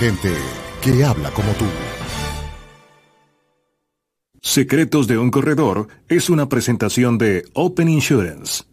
Gente que habla como tú. Secretos de un Corredor es una presentación de Open Insurance.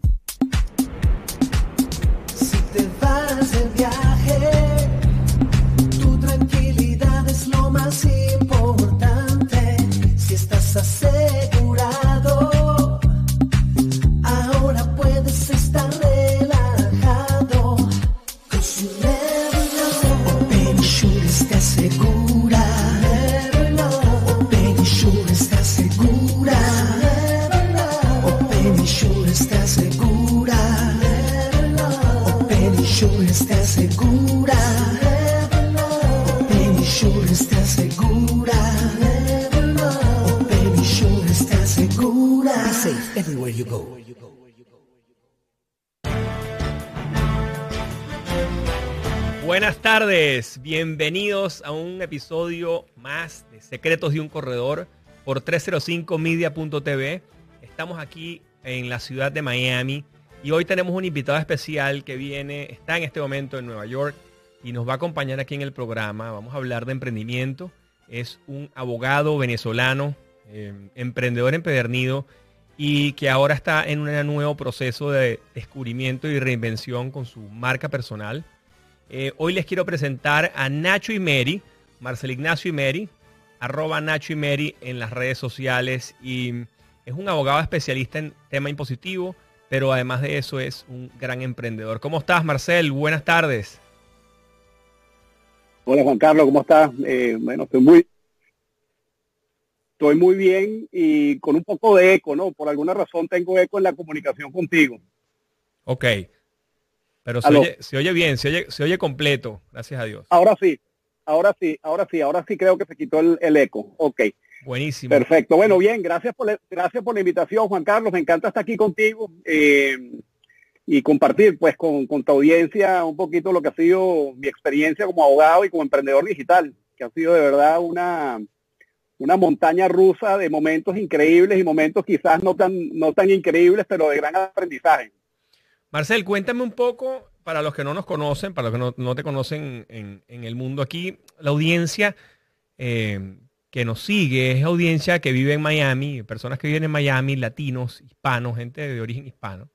Buenas tardes, bienvenidos a un episodio más de Secretos de un Corredor por 305media.tv. Estamos aquí en la ciudad de Miami y hoy tenemos un invitado especial que viene, está en este momento en Nueva York y nos va a acompañar aquí en el programa. Vamos a hablar de emprendimiento. Es un abogado venezolano, eh, emprendedor empedernido y que ahora está en un nuevo proceso de descubrimiento y reinvención con su marca personal. Eh, hoy les quiero presentar a Nacho y Mary, Marcel Ignacio y Mary, arroba Nacho y Mary en las redes sociales y es un abogado especialista en tema impositivo, pero además de eso es un gran emprendedor. ¿Cómo estás, Marcel? Buenas tardes. Hola, Juan Carlos, ¿cómo estás? Eh, bueno, estoy muy, estoy muy bien y con un poco de eco, ¿no? Por alguna razón tengo eco en la comunicación contigo. Ok. Pero se oye, bien, se oye, se oye completo, gracias a Dios. Ahora sí, ahora sí, ahora sí, ahora sí creo que se quitó el, eco. Ok. Buenísimo. Perfecto. Bueno, bien, gracias por, la, gracias por la invitación, Juan Carlos. Me encanta estar aquí contigo eh, y compartir pues con, con tu audiencia un poquito lo que ha sido mi experiencia como abogado y como emprendedor digital, que ha sido de verdad una, una montaña rusa de momentos increíbles y momentos quizás no tan, no tan increíbles, pero de gran aprendizaje. Marcel, cuéntame un poco, para los que no nos conocen, para los que no, te conocen en, el mundo aquí, la audiencia eh, que nos sigue es audiencia que vive en Miami, personas que viven en Miami, latinos, hispanos, gente de origen hispano.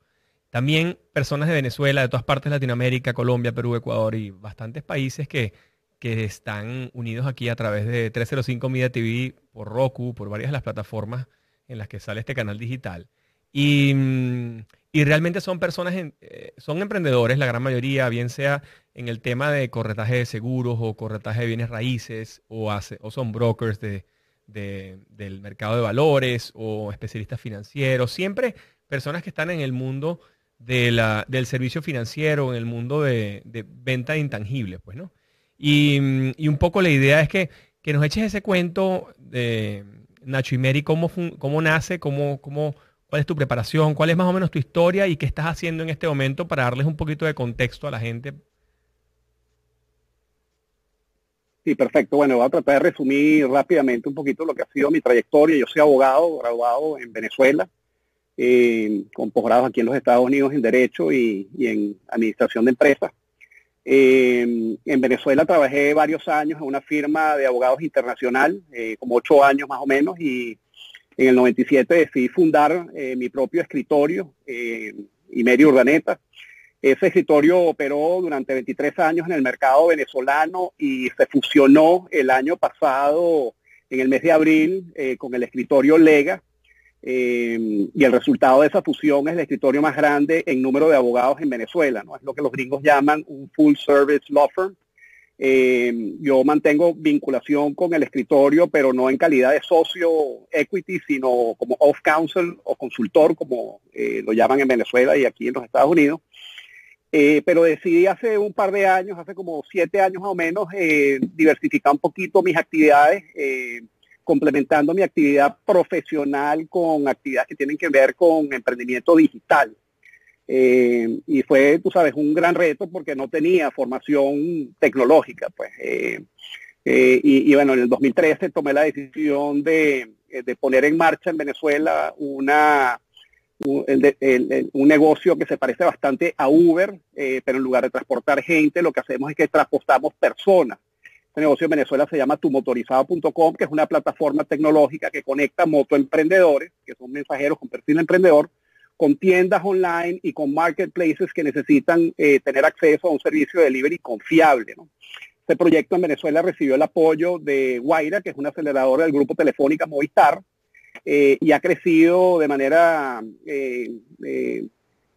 También personas de Venezuela, de todas partes de Latinoamérica, Colombia, Perú, Ecuador y bastantes países que, que están unidos aquí a través de 305 Media TV, por Roku, por varias de las plataformas en las que sale este canal digital. Y, mm, realmente son personas, eh, son emprendedores, la gran mayoría, bien sea en el tema de corretaje de seguros o corretaje de bienes raíces, o, o son brokers de, del mercado de valores o especialistas financieros, siempre personas que están en el mundo de la, del servicio financiero, en el mundo de, de venta de intangibles, pues, ¿no? Y, un poco la idea es que, nos eches ese cuento de Nacho y Mary, cómo, cómo nace, cómo, cómo, cuál es tu preparación, cuál es más o menos tu historia y qué estás haciendo en este momento para darles un poquito de contexto a la gente. Sí, perfecto. Bueno, voy a tratar de resumir rápidamente un poquito lo que ha sido mi trayectoria. Yo soy abogado, graduado en Venezuela, eh, con posgrados aquí en los Estados Unidos en Derecho y en Administración de Empresas. Eh, en Venezuela trabajé varios años en una firma de abogados internacional, eh, como ocho años más o menos, y en el 97 decidí fundar eh, mi propio escritorio, Imerio Urdaneta. Ese escritorio operó durante 23 años en el mercado venezolano y se fusionó el año pasado, en el mes de abril, con el escritorio Lega, eh, y el resultado de esa fusión es el escritorio más grande en número de abogados en Venezuela, ¿no? Es lo que los gringos llaman un full service law firm. Eh, yo mantengo vinculación con el escritorio, pero no en calidad de socio equity, sino como off counsel o consultor, como eh, lo llaman en Venezuela y aquí en los Estados Unidos. Eh, pero decidí hace un par de años, hace como siete años más o menos, eh, diversificar un poquito mis actividades, complementando mi actividad profesional con actividades que tienen que ver con emprendimiento digital. y fue, tú sabes, un gran reto porque no tenía formación tecnológica. Pues, y, y, bueno, en el 2013 tomé la decisión de, de poner en marcha en Venezuela una un, negocio que se parece bastante a Uber, eh, pero en lugar de transportar gente, lo que hacemos es que transportamos personas. Este negocio en Venezuela se llama tumotorizado.com, que es una plataforma tecnológica que conecta motoemprendedores, que son mensajeros con perfil emprendedor, con tiendas online y con marketplaces que necesitan eh, tener acceso a un servicio de delivery confiable. Este proyecto en Venezuela recibió el apoyo de Guaira, que es una aceleradora del grupo Telefónica Movistar, eh, y ha crecido de manera, eh,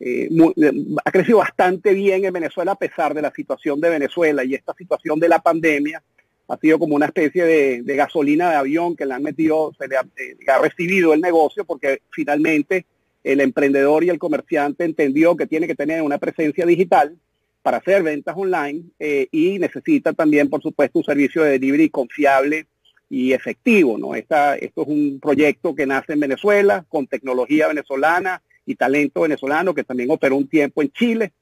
eh, ha crecido bastante bien en Venezuela a pesar de la situación de Venezuela y esta situación de la pandemia ha sido como una especie de, gasolina de avión que le han metido, se le ha, recibido el negocio porque finalmente el emprendedor y el comerciante entendió que tiene que tener una presencia digital para hacer ventas online y necesita también, por supuesto, un servicio de delivery confiable y efectivo. esto es un proyecto que nace en Venezuela con tecnología venezolana y talento venezolano que también operó un tiempo en Chile.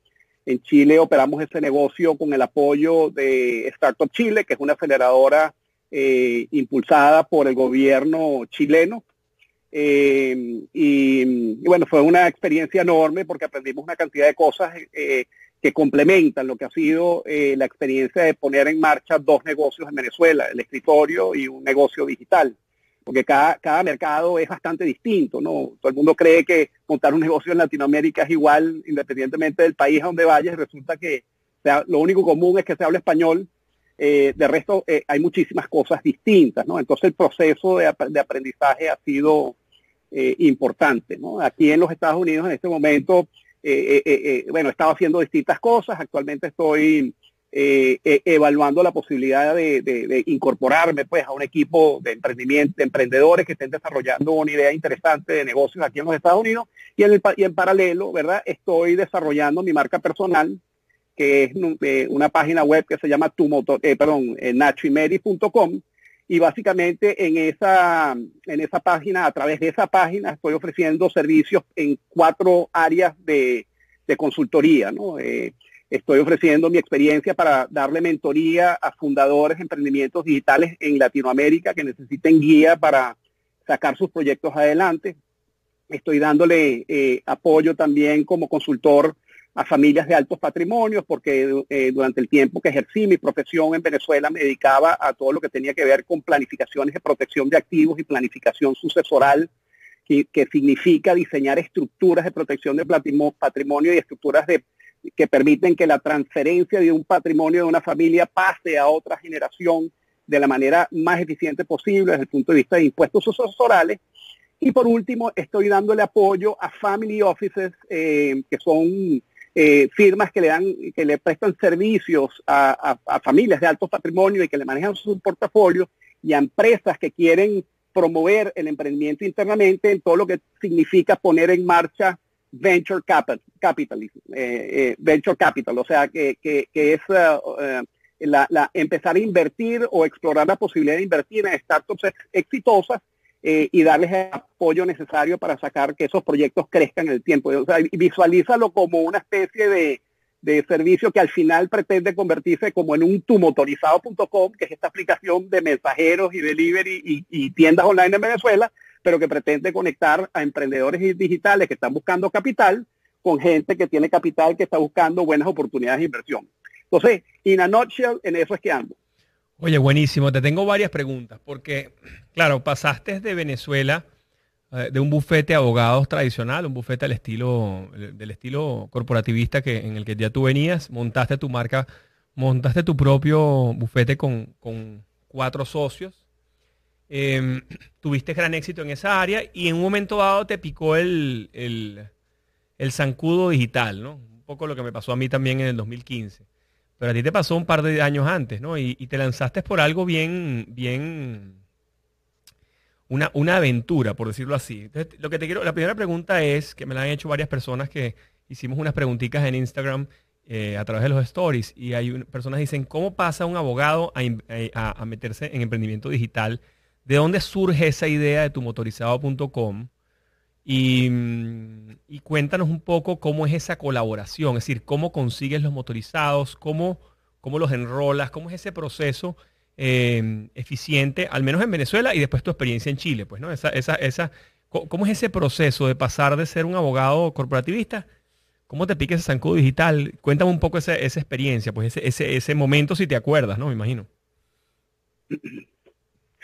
En Chile operamos ese negocio con el apoyo de Startup Chile, que es una aceleradora eh, impulsada por el gobierno chileno. Eh, y, bueno, fue una experiencia enorme porque aprendimos una cantidad de cosas eh, que complementan lo que ha sido eh, la experiencia de poner en marcha dos negocios en Venezuela, el escritorio y un negocio digital. Porque cada, cada mercado es bastante distinto, ¿no? Todo el mundo cree que montar un negocio en Latinoamérica es igual independientemente del país a donde vayas. Resulta que sea, lo único común es que se habla español. Eh, de resto, eh, hay muchísimas cosas distintas, ¿no? Entonces el proceso de, de aprendizaje ha sido importante, ¿no? Aquí en los Estados Unidos en este momento eh, eh, eh, bueno, he estado haciendo distintas cosas, actualmente estoy evaluando la posibilidad de, incorporarme pues a un equipo de emprendimiento, de emprendedores que estén desarrollando una idea interesante de negocios aquí en los Estados Unidos y en, paralelo, ¿verdad? Estoy desarrollando mi marca personal, que es una página web que se llama tu motor, perdón, nachimeri.com y básicamente en esa, en esa página, a través de esa página, estoy ofreciendo servicios en cuatro áreas de, consultoría. ¿no? Estoy ofreciendo mi experiencia para darle mentoría a fundadores de emprendimientos digitales en Latinoamérica que necesiten guía para sacar sus proyectos adelante. Estoy dándole eh, apoyo también como consultor a familias de altos patrimonios, porque eh, durante el tiempo que ejercí mi profesión en Venezuela me dedicaba a todo lo que tenía que ver con planificaciones de protección de activos y planificación sucesoral, que, significa diseñar estructuras de protección de patrimonio y estructuras de, que permiten que la transferencia de un patrimonio de una familia pase a otra generación de la manera más eficiente posible desde el punto de vista de impuestos sucesorales. Y por último, estoy dándole apoyo a family offices eh, que son eh, firmas que le dan, que le prestan servicios a, familias de alto patrimonio y que le manejan su portafolio y a empresas que quieren promover el emprendimiento internamente en todo lo que significa poner en marcha venture capital, capitalism, eh, eh, venture capital, o sea que, es la, empezar a invertir o explorar la posibilidad de invertir en startups exitosas y darles el apoyo necesario para sacar que esos proyectos crezcan en el tiempo. O sea, visualízalo como una especie de, servicio que al final pretende convertirse como en un tumotorizado.com, que es esta aplicación de mensajeros y delivery y, tiendas online en Venezuela, pero que pretende conectar a emprendedores digitales que están buscando capital con gente que tiene capital que está buscando buenas oportunidades de inversión. Entonces, in a nutshell, en eso es que ando. Oye, buenísimo. Te tengo varias preguntas porque, claro, pasaste de Venezuela eh, de un bufete de abogados tradicional, un bufete del estilo, del estilo corporativista que, en el que ya tú venías, montaste tu marca, montaste tu propio bufete con, cuatro socios. Em, tuviste gran éxito en esa área y en un momento dado te picó el, el, el zancudo digital, ¿no? Un poco lo que me pasó a mí también en el 2015. Pero a ti te pasó un par de años antes, ¿no? Y, te lanzaste por algo bien, bien, una, una, aventura, por decirlo así. Entonces, lo que te quiero, la primera pregunta es, que me la han hecho varias personas que hicimos unas preguntitas en Instagram, eh, a través de los stories y hay personas dicen, ¿cómo pasa un abogado a, meterse en emprendimiento digital? ¿De dónde surge esa idea de tumotorizado.com? Y, y cuéntanos un poco cómo es esa colaboración, es decir, cómo consigues los motorizados, cómo, cómo los enrolas, cómo es ese proceso eh, eficiente, al menos en Venezuela, y después tu experiencia en Chile, pues, ¿no? Esa, esa, esa, ¿Cómo es ese proceso de pasar de ser un abogado corporativista ¿Cómo te pica ese zancudo digital? Cuéntame un poco esa, esa experiencia, pues ese, ese, ese momento si te acuerdas, ¿no? Me imagino.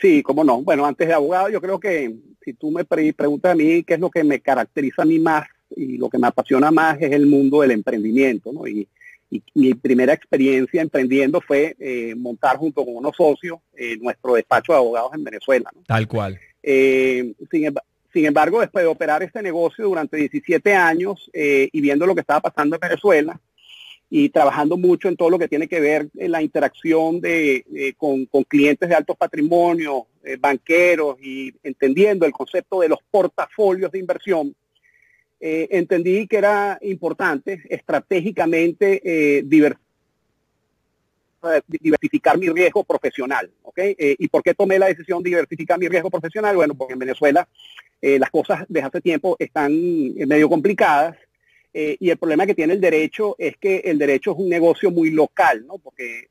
Sí, cómo no. Bueno, antes de abogado, yo creo que si tú me preguntas a mí qué es lo que me caracteriza a mí más y lo que me apasiona más es el mundo del emprendimiento, ¿no? Y, mi primera experiencia emprendiendo fue eh, montar junto con unos socios eh, nuestro despacho de abogados en Venezuela. ¿no? Tal cual. Eh, sin, sin embargo, después de operar este negocio durante 17 años eh, y viendo lo que estaba pasando en Venezuela y trabajando mucho en todo lo que tiene que ver en la interacción de, con, clientes de altos patrimonios, eh, banqueros y entendiendo el concepto de los portafolios de inversión, eh, entendí que era importante estratégicamente diversificar diversificar mi riesgo profesional. ¿okay? ¿Y por qué tomé la decisión de diversificar mi riesgo profesional? Bueno, porque en Venezuela eh, las cosas desde hace tiempo están eh, medio complicadas eh, y el problema que tiene el derecho es que el derecho es un negocio muy local, ¿no? porque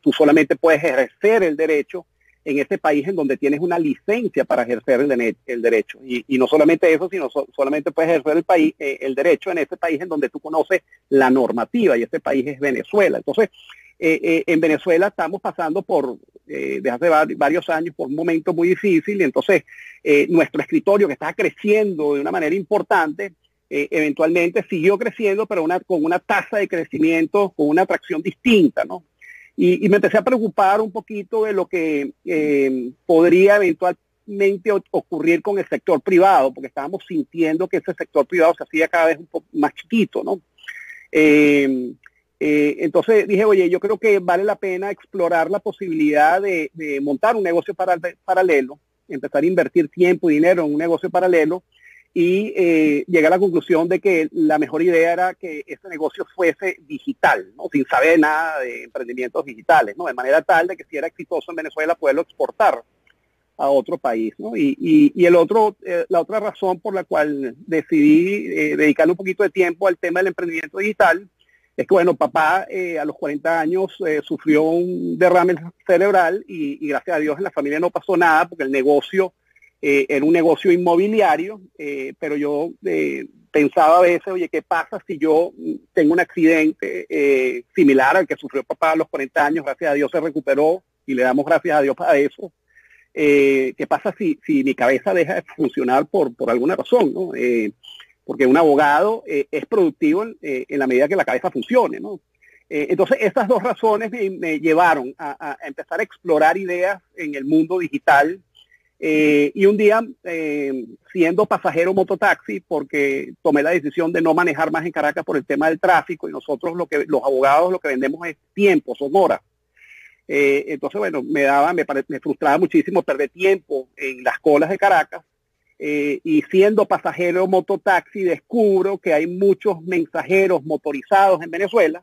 tú solamente puedes ejercer el derecho en ese país en donde tienes una licencia para ejercer el, el derecho. Y, no solamente eso, sino solamente puedes ejercer el, país, el derecho en ese país en donde tú conoces la normativa y ese país es Venezuela. Entonces, en Venezuela estamos pasando por, desde hace varios años, por un momento muy difícil y entonces eh, nuestro escritorio que estaba creciendo de una manera importante, eh, eventualmente siguió creciendo, pero una, con una tasa de crecimiento, con una atracción distinta, ¿no? Y, me empecé a preocupar un poquito de lo que eh, podría eventualmente ocurrir con el sector privado, porque estábamos sintiendo que ese sector privado se hacía cada vez un poco más chiquito, ¿no? entonces dije, oye, yo creo que vale la pena explorar la posibilidad de, montar un negocio paralelo empezar a invertir tiempo y dinero en un negocio paralelo y eh, llegué a la conclusión de que la mejor idea era que ese negocio fuese digital, sin saber nada de emprendimientos digitales, ¿no? de manera tal de que si era exitoso en Venezuela poderlo exportar a otro país. y, el otro, eh, la otra razón por la cual decidí eh, dedicarle un poquito de tiempo al tema del emprendimiento digital es que, bueno, papá eh, a los 40 años eh, sufrió un derrame cerebral y, gracias a Dios en la familia no pasó nada porque el negocio eh, era un negocio inmobiliario, pero yo pensaba a veces, oye, ¿qué pasa si yo tengo un accidente similar al que sufrió papá a los 40 años? Gracias a Dios se recuperó y le damos gracias a Dios para eso. ¿Qué pasa si, si mi cabeza deja de funcionar por, por alguna razón? ¿no? porque un abogado eh, es productivo eh, en, la medida que la cabeza funcione, ¿no? Eh, entonces, estas dos razones me, llevaron a, empezar a explorar ideas en el mundo digital. Y un día, siendo pasajero mototaxi, porque tomé la decisión de no manejar más en Caracas por el tema del tráfico, y nosotros lo que los abogados lo que vendemos es tiempo, son horas. entonces, bueno, me daba, me, me frustraba muchísimo perder tiempo en las colas de Caracas eh, y siendo pasajero mototaxi descubro que hay muchos mensajeros motorizados en Venezuela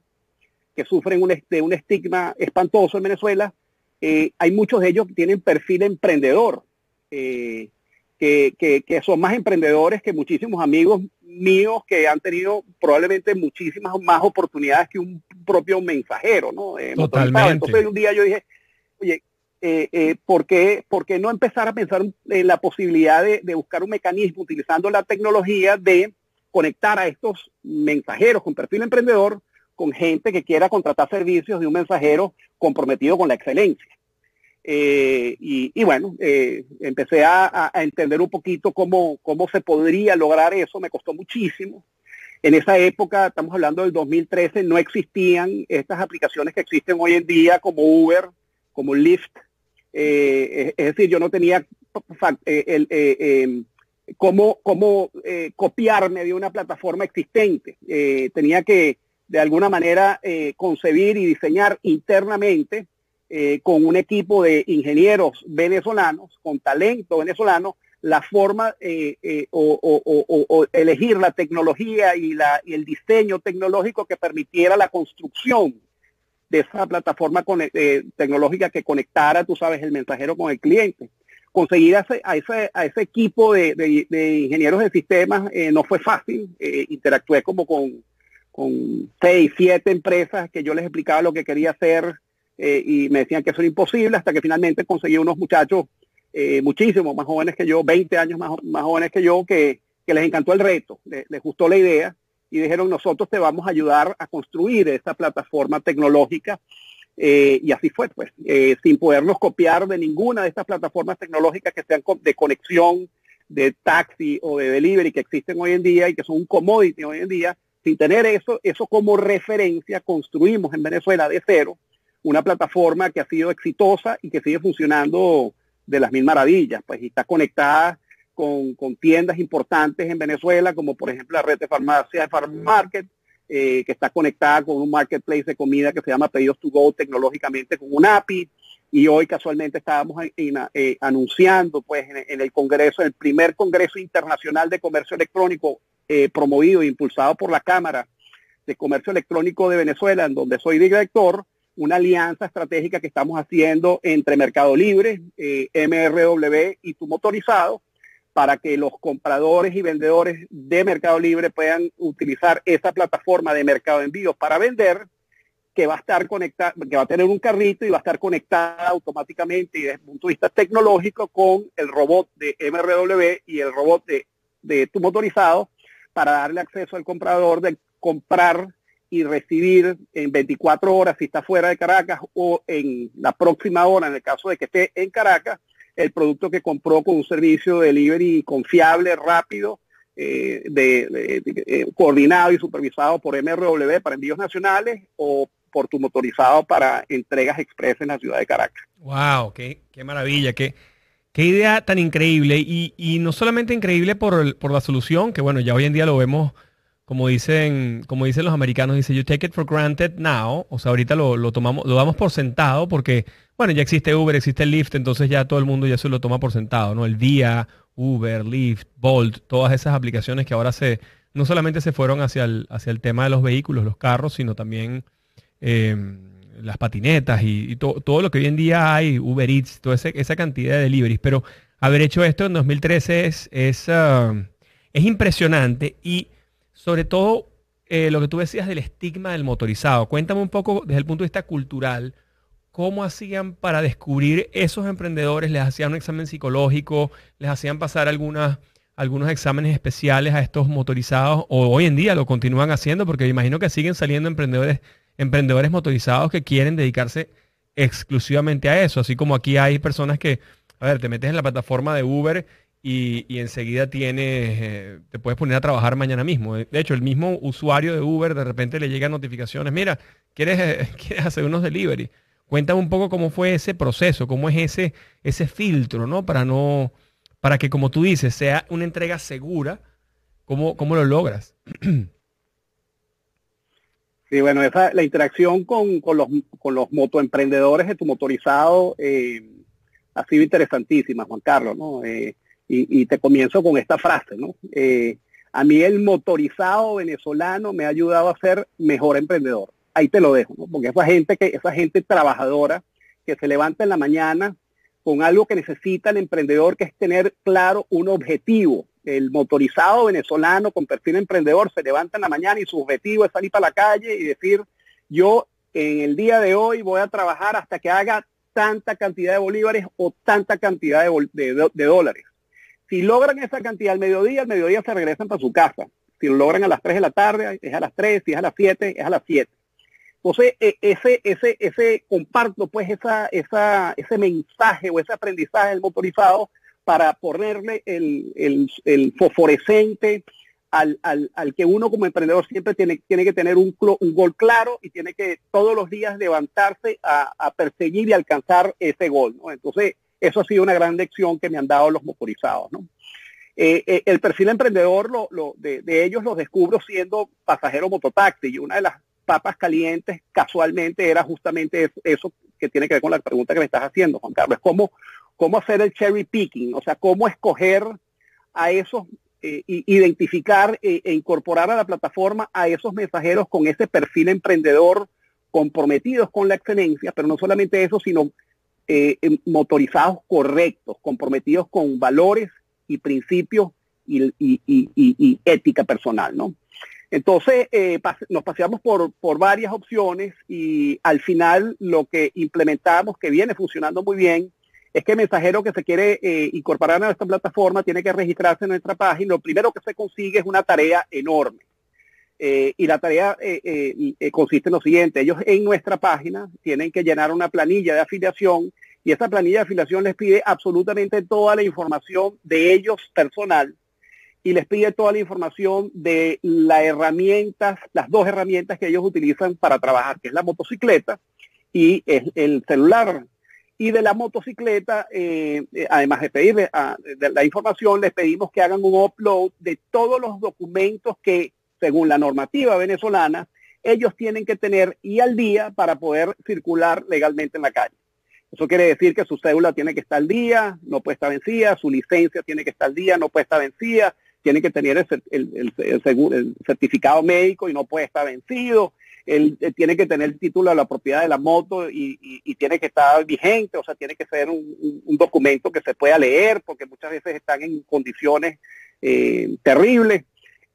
que sufren un, de un estigma espantoso en Venezuela. Eh, hay muchos de ellos que tienen perfil emprendedor, eh, que, que, son más emprendedores que muchísimos amigos míos que han tenido probablemente muchísimas más oportunidades que un propio mensajero, ¿no? Totalmente. Entonces un día yo dije, oye, eh, eh, ¿por, qué, no empezar a pensar en la posibilidad de, buscar un mecanismo utilizando la tecnología de conectar a estos mensajeros con perfil emprendedor con gente que quiera contratar servicios de un mensajero comprometido con la excelencia? Eh, y, bueno, eh, empecé a, entender un poquito cómo, cómo se podría lograr eso, me costó muchísimo. En esa época, estamos hablando del 2013, no existían estas aplicaciones que existen hoy en día como Uber, como Lyft, eh, es decir, yo no tenía el, em, cómo, cómo copiarme de una plataforma existente. tenía que, de alguna manera, concebir y diseñar internamente con un equipo de ingenieros venezolanos, con talento venezolano, la forma eh, eh, o, elegir la tecnología y, la, y el diseño tecnológico que permitiera la construcción de esa plataforma eh, tecnológica que conectara, tú sabes, el mensajero con el cliente. Conseguir a ese, a ese, equipo de, ingenieros de sistemas no fue fácil. interactué como con, con seis, siete empresas que yo les explicaba lo que quería hacer y me decían que eso era imposible hasta que finalmente conseguí unos muchachos eh, muchísimos más jóvenes que yo, 20 años más, más jóvenes que yo, que, les encantó el reto, les, gustó la idea y dijeron nosotros te vamos a ayudar a construir esta plataforma tecnológica eh, y así fue, pues, eh, sin podernos copiar de ninguna de estas plataformas tecnológicas que sean de conexión, de taxi o de delivery que existen hoy en día y que son un commodity hoy en día, sin tener eso, eso como referencia, construimos en Venezuela de cero una plataforma que ha sido exitosa y que sigue funcionando de las mil maravillas, pues y está conectada con, tiendas importantes en Venezuela, como por ejemplo la red de farmacia de Farm Market, eh, que está conectada con un marketplace de comida que se llama Pedidos to Go tecnológicamente con un API. Y hoy casualmente estábamos eh, anunciando pues en, el Congreso, el primer Congreso Internacional de Comercio Electrónico eh, promovido e impulsado por la Cámara de Comercio Electrónico de Venezuela, en donde soy director, una alianza estratégica que estamos haciendo entre Mercado Libre, eh, MRW y Tu Motorizado para que los compradores y vendedores de Mercado Libre puedan utilizar esa plataforma de mercado de envíos para vender, que va a estar conectada, que va a tener un carrito y va a estar conectada automáticamente y desde el punto de vista tecnológico con el robot de MRW y el robot de, de tu motorizado para darle acceso al comprador de comprar y recibir en 24 horas si está fuera de Caracas o en la próxima hora, en el caso de que esté en Caracas, el producto que compró con un servicio de delivery confiable, rápido, eh, de, eh, coordinado y supervisado por MRW para envíos nacionales o por tu motorizado para entregas express en la ciudad de Caracas. ¡Wow! ¡Qué, qué maravilla! Qué, qué idea tan increíble! Y, y no solamente increíble por, por la solución, que bueno, ya hoy en día lo vemos como dicen, como dicen los americanos, dice, you take it for granted now. O sea, ahorita lo, tomamos, lo damos por sentado porque, bueno, ya existe Uber, existe Lyft, entonces ya todo el mundo ya se lo toma por sentado, ¿no? El Vía, Uber, Lyft, Bolt, todas esas aplicaciones que ahora se, no solamente se fueron hacia el, hacia el tema de los vehículos, los carros, sino también em, las patinetas y, todo lo que hoy en día hay, Uber Eats, toda esa cantidad de deliveries. Pero haber hecho esto en 2013 es, es, ah, es impresionante y sobre todo eh, lo que tú decías del estigma del motorizado. Cuéntame un poco desde el punto de vista cultural, cómo hacían para descubrir esos emprendedores, les hacían un examen psicológico, les hacían pasar algunas, algunos exámenes especiales a estos motorizados, o hoy en día lo continúan haciendo, porque me imagino que siguen saliendo emprendedores, emprendedores motorizados que quieren dedicarse exclusivamente a eso, así como aquí hay personas que, a ver, te metes en la plataforma de Uber y, enseguida tienes, eh, te puedes poner a trabajar mañana mismo. De hecho, el mismo usuario de Uber de repente le llegan notificaciones, mira, ¿quieres, eh, ¿quieres hacer unos delivery? Cuéntame un poco cómo fue ese proceso, cómo es ese, ese filtro, ¿no? Para no, para que como tú dices, sea una entrega segura, ¿cómo, cómo lo logras? Sí, bueno, esa, la interacción con, los, con los motoemprendedores de tu motorizado eh, ha sido interesantísima, Juan Carlos, ¿no? Y, te comienzo con esta frase, ¿no? Eh, a mí el motorizado venezolano me ha ayudado a ser mejor emprendedor. Ahí te lo dejo, ¿no? Porque esa gente que, esa gente trabajadora que se levanta en la mañana con algo que necesita el emprendedor, que es tener claro un objetivo. El motorizado venezolano con perfil emprendedor se levanta en la mañana y su objetivo es salir para la calle y decir, yo en el día de hoy voy a trabajar hasta que haga tanta cantidad de bolívares o tanta cantidad de dólares. Si logran esa cantidad al mediodía, al mediodía se regresan para su casa. Si lo logran a las 3 de la tarde, es a las 3, si es a las 7, es a las 7. Entonces, e, ese, ese, ese comparto pues esa, esa, ese mensaje o ese aprendizaje del motorizado para ponerle el, el, fosforescente al, al, al, que uno como emprendedor siempre tiene, tiene que tener un, un gol claro y tiene que todos los días levantarse a, a perseguir y alcanzar ese gol. ¿no? Entonces, eso ha sido una gran lección que me han dado los motorizados. ¿no? Eh, eh, el perfil emprendedor lo, de, ellos lo descubro siendo pasajero mototaxi y una de las papas calientes casualmente era justamente eso, que tiene que ver con la pregunta que me estás haciendo, Juan Carlos, cómo, cómo hacer el cherry picking, o sea, cómo escoger a esos, eh, identificar e incorporar a la plataforma a esos mensajeros con ese perfil emprendedor comprometidos con la excelencia, pero no solamente eso, sino eh, em, motorizados correctos, comprometidos con valores y principios y, ética personal, ¿no? Entonces, eh, nos paseamos por, por varias opciones y al final lo que implementamos, que viene funcionando muy bien, es que el mensajero que se quiere eh, incorporar a nuestra plataforma tiene que registrarse en nuestra página. Lo primero que se consigue es una tarea enorme. Eh, y la tarea consiste en lo siguiente. Ellos en nuestra página tienen que llenar una planilla de afiliación y esa planilla de afiliación les pide absolutamente toda la información de ellos personal y les pide toda la información de las herramientas, las dos herramientas que ellos utilizan para trabajar, que es la motocicleta y el celular. Y de la motocicleta, eh, eh, además de pedirle ah, la información, les pedimos que hagan un upload de todos los documentos que, según la normativa venezolana, ellos tienen que tener y al día para poder circular legalmente en la calle. Eso quiere decir que su cédula tiene que estar al día, no puede estar vencida, su licencia tiene que estar al día, no puede estar vencida, tiene que tener el, certificado médico y no puede estar vencido. Él, tiene que tener el título de la propiedad de la moto y, tiene que estar vigente, o sea, tiene que ser un, documento que se pueda leer, porque muchas veces están en condiciones eh, terribles.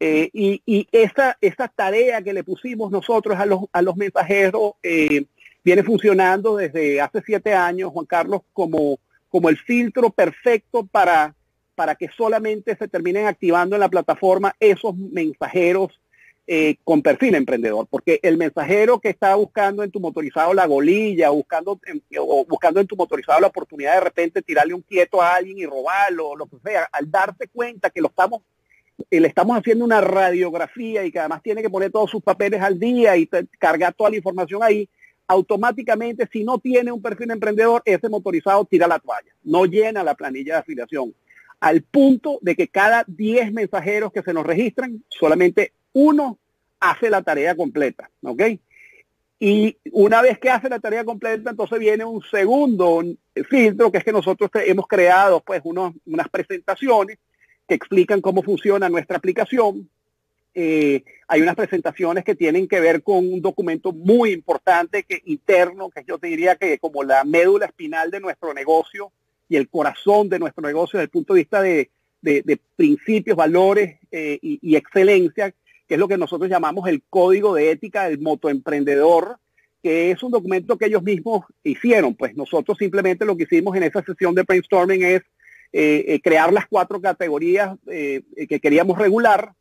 Eh, y, esa, esa tarea que le pusimos nosotros a los, a los mensajeros eh, viene funcionando desde hace siete años, Juan Carlos, como, el filtro perfecto para para que solamente se terminen activando en la plataforma esos mensajeros eh, con perfil emprendedor, porque el mensajero que está buscando en tu motorizado la golilla, buscando en, o buscando en tu motorizado la oportunidad de repente tirarle un quieto a alguien y robarlo, lo que sea, al darse cuenta que lo estamos, le estamos haciendo una radiografía y que además tiene que poner todos sus papeles al día y cargar toda la información ahí, automáticamente si no tiene un perfil emprendedor, ese motorizado tira la toalla, no llena la planilla de afiliación al punto de que cada 10 mensajeros que se nos registran, solamente uno hace la tarea completa, ¿ok? Y una vez que hace la tarea completa, entonces viene un segundo filtro, que es que nosotros hemos creado pues unas presentaciones que explican cómo funciona nuestra aplicación. Eh, hay unas presentaciones que tienen que ver con un documento muy importante que interno, que yo te diría que como la médula espinal de nuestro negocio, y el corazón de nuestro negocio desde el punto de vista de, principios, valores eh, y, excelencia, que es lo que nosotros llamamos el código de ética del motoemprendedor, que es un documento que ellos mismos hicieron. Pues nosotros simplemente lo que hicimos en esa sesión de brainstorming es eh, eh, crear las cuatro categorías que queríamos regular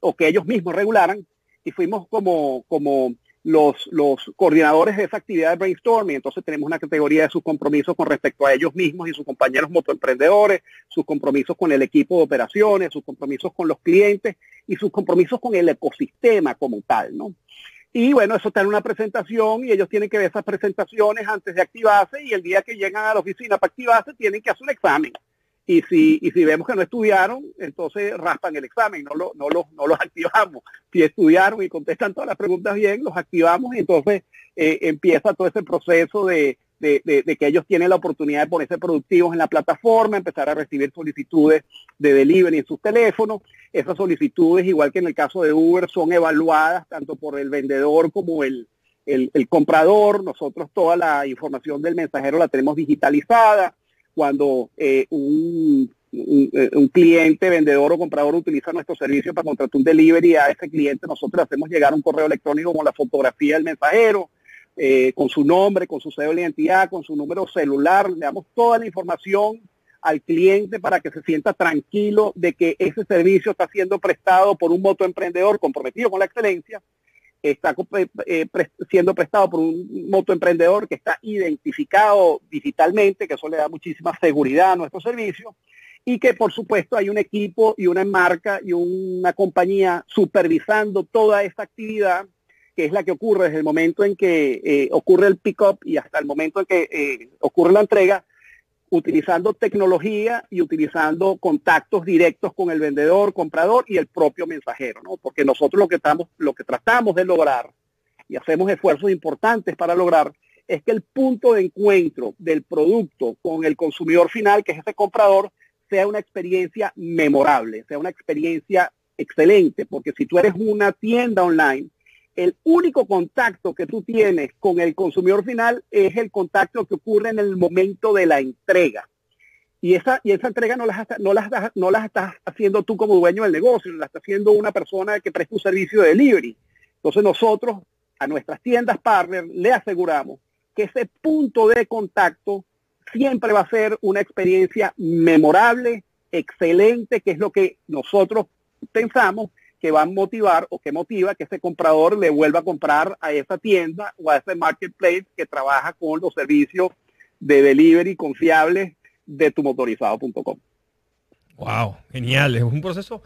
o que ellos mismos regularan y fuimos como, como los, los coordinadores de esa actividad de brainstorming. Entonces tenemos una categoría de sus compromisos con respecto a ellos mismos y sus compañeros motoemprendedores, sus compromisos con el equipo de operaciones, sus compromisos con los clientes y sus compromisos con el ecosistema como tal, ¿no? Y bueno, eso está en una presentación y ellos tienen que ver esas presentaciones antes de activarse y el día que llegan a la oficina para activarse tienen que hacer un examen y si, y si vemos que no estudiaron, entonces raspan el examen, no, lo, no, no los activamos. Si estudiaron y contestan todas las preguntas bien, los activamos y entonces eh, empieza todo ese proceso de, de, que ellos tienen la oportunidad de ponerse productivos en la plataforma, empezar a recibir solicitudes de delivery en sus teléfonos. Esas solicitudes, igual que en el caso de Uber, son evaluadas tanto por el vendedor como el, el, comprador. Nosotros toda la información del mensajero la tenemos digitalizada cuando eh, un, eh, un, cliente, vendedor o comprador utiliza nuestro servicio para contratar un delivery a ese cliente, nosotros le hacemos llegar un correo electrónico con la fotografía del mensajero, eh, con su nombre, con su cédula de identidad, con su número celular, le damos toda la información al cliente para que se sienta tranquilo de que ese servicio está siendo prestado por un motoemprendedor comprometido con la excelencia está eh, eh, siendo prestado por un motoemprendedor que está identificado digitalmente, que eso le da muchísima seguridad a nuestro servicio, y que por supuesto hay un equipo y una marca y una compañía supervisando toda esta actividad, que es la que ocurre desde el momento en que eh, ocurre el pick-up y hasta el momento en que ocurre la entrega, utilizando tecnología y utilizando contactos directos con el vendedor, comprador y el propio mensajero, ¿no? Porque nosotros lo que estamos, lo que tratamos de lograr y hacemos esfuerzos importantes para lograr es que el punto de encuentro del producto con el consumidor final, que es ese comprador, sea una experiencia memorable, sea una experiencia excelente, porque si tú eres una tienda online, el único contacto que tú tienes con el consumidor final es el contacto que ocurre en el momento de la entrega. Y esa, y esa entrega no las, no, las, no las estás haciendo tú como dueño del negocio, la está haciendo una persona que presta un servicio de delivery. Entonces nosotros a nuestras tiendas partner le aseguramos que ese punto de contacto siempre va a ser una experiencia memorable, excelente, que es lo que nosotros pensamos que va a motivar o que motiva que ese comprador le vuelva a comprar a esa tienda o a ese marketplace que trabaja con los servicios de delivery confiables de tumotorizado.com. Wow, genial. Es un proceso,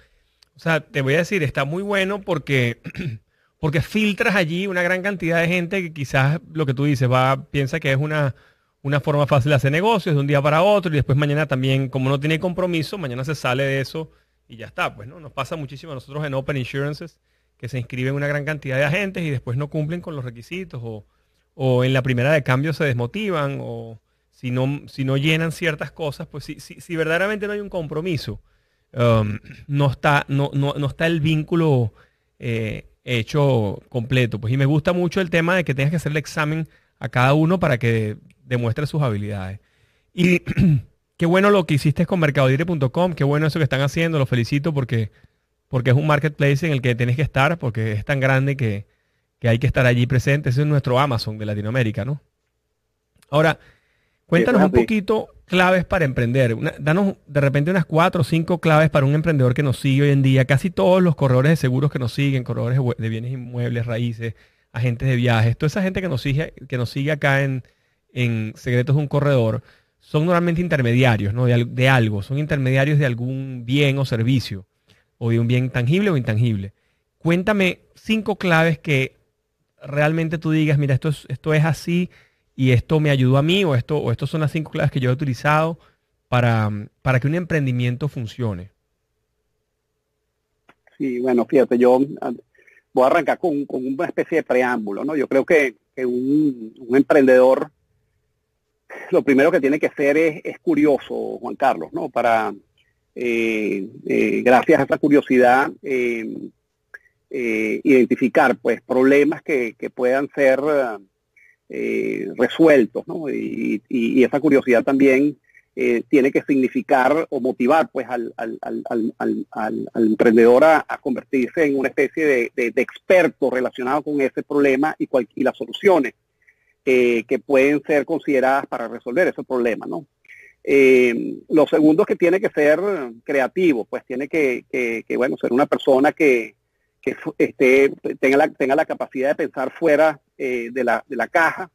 o sea, te voy a decir, está muy bueno porque, porque filtras allí una gran cantidad de gente que quizás lo que tú dices va, piensa que es una, una forma fácil de hacer negocios de un día para otro y después mañana también, como no tiene compromiso, mañana se sale de eso y ya está. Pues no, nos pasa muchísimo a nosotros en Open Insurances que se inscriben una gran cantidad de agentes y después no cumplen con los requisitos o, o en la primera de cambio se desmotivan o si no, si no llenan ciertas cosas, pues si, si, si verdaderamente no hay un compromiso, um, no, está, no, no, no, está el vínculo eh, hecho completo. Pues y me gusta mucho el tema de que tengas que hacer el examen a cada uno para que demuestre sus habilidades. Y qué bueno lo que hiciste con mercadodire.com, qué bueno eso que están haciendo, lo felicito porque, porque es un marketplace en el que tienes que estar, porque es tan grande que, que hay que estar allí presente. Ese es nuestro Amazon de Latinoamérica, ¿no? Ahora, cuéntanos un poquito claves para emprender. danos de repente unas cuatro o cinco claves para un emprendedor que nos sigue hoy en día. Casi todos los corredores de seguros que nos siguen, corredores de bienes inmuebles, raíces, agentes de viajes, toda esa gente que nos sigue, que nos sigue acá en, en Secretos de un Corredor, son normalmente intermediarios ¿no? de, algo, son intermediarios de algún bien o servicio, o de un bien tangible o intangible. Cuéntame cinco claves que realmente tú digas, mira, esto es, esto es así y esto me ayudó a mí, o esto, o estos son las cinco claves que yo he utilizado para, para que un emprendimiento funcione. Sí, bueno, fíjate, yo ah, voy a arrancar con, una especie de preámbulo, ¿no? Yo creo que, un, un emprendedor lo primero que tiene que ser es, curioso, Juan Carlos, ¿no? Para, eh, eh, gracias a esa curiosidad, eh, identificar pues problemas que, puedan ser resueltos, ¿no? Y, esa curiosidad también tiene que significar o motivar pues al, emprendedor a, convertirse en una especie de, experto relacionado con ese problema y, y las soluciones eh, que pueden ser consideradas para resolver ese problema, ¿no? Eh, lo segundo es que tiene que ser creativo, pues tiene que, bueno, ser una persona que, esté, tenga, la, tenga la capacidad de pensar fuera eh, de, la, caja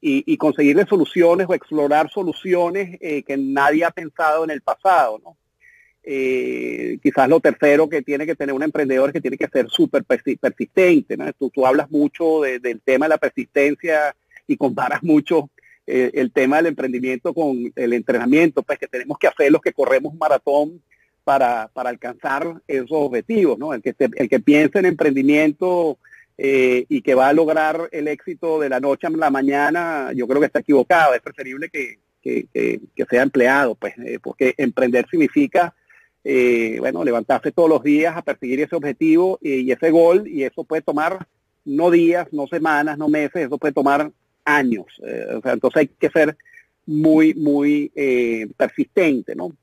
y, conseguirle soluciones o explorar soluciones que nadie ha pensado en el pasado, ¿no? quizás lo tercero que tiene que tener un emprendedor es que tiene que ser súper persistente. ¿no? Tú, tú hablas mucho del tema de la persistencia y comparas mucho eh, el tema del emprendimiento con el entrenamiento, pues que tenemos que hacer los que corremos maratón para, alcanzar esos objetivos, ¿no? El que, el que piensa en emprendimiento eh, y que va a lograr el éxito de la noche a la mañana, yo creo que está equivocado. Es preferible que, sea empleado, pues, eh, porque emprender significa, bueno, levantarse todos los días a perseguir ese objetivo y, ese gol, y eso puede tomar no días, no semanas, no meses, eso puede tomar años. Eh, entonces hay que ser muy, muy eh, persistente, ¿no?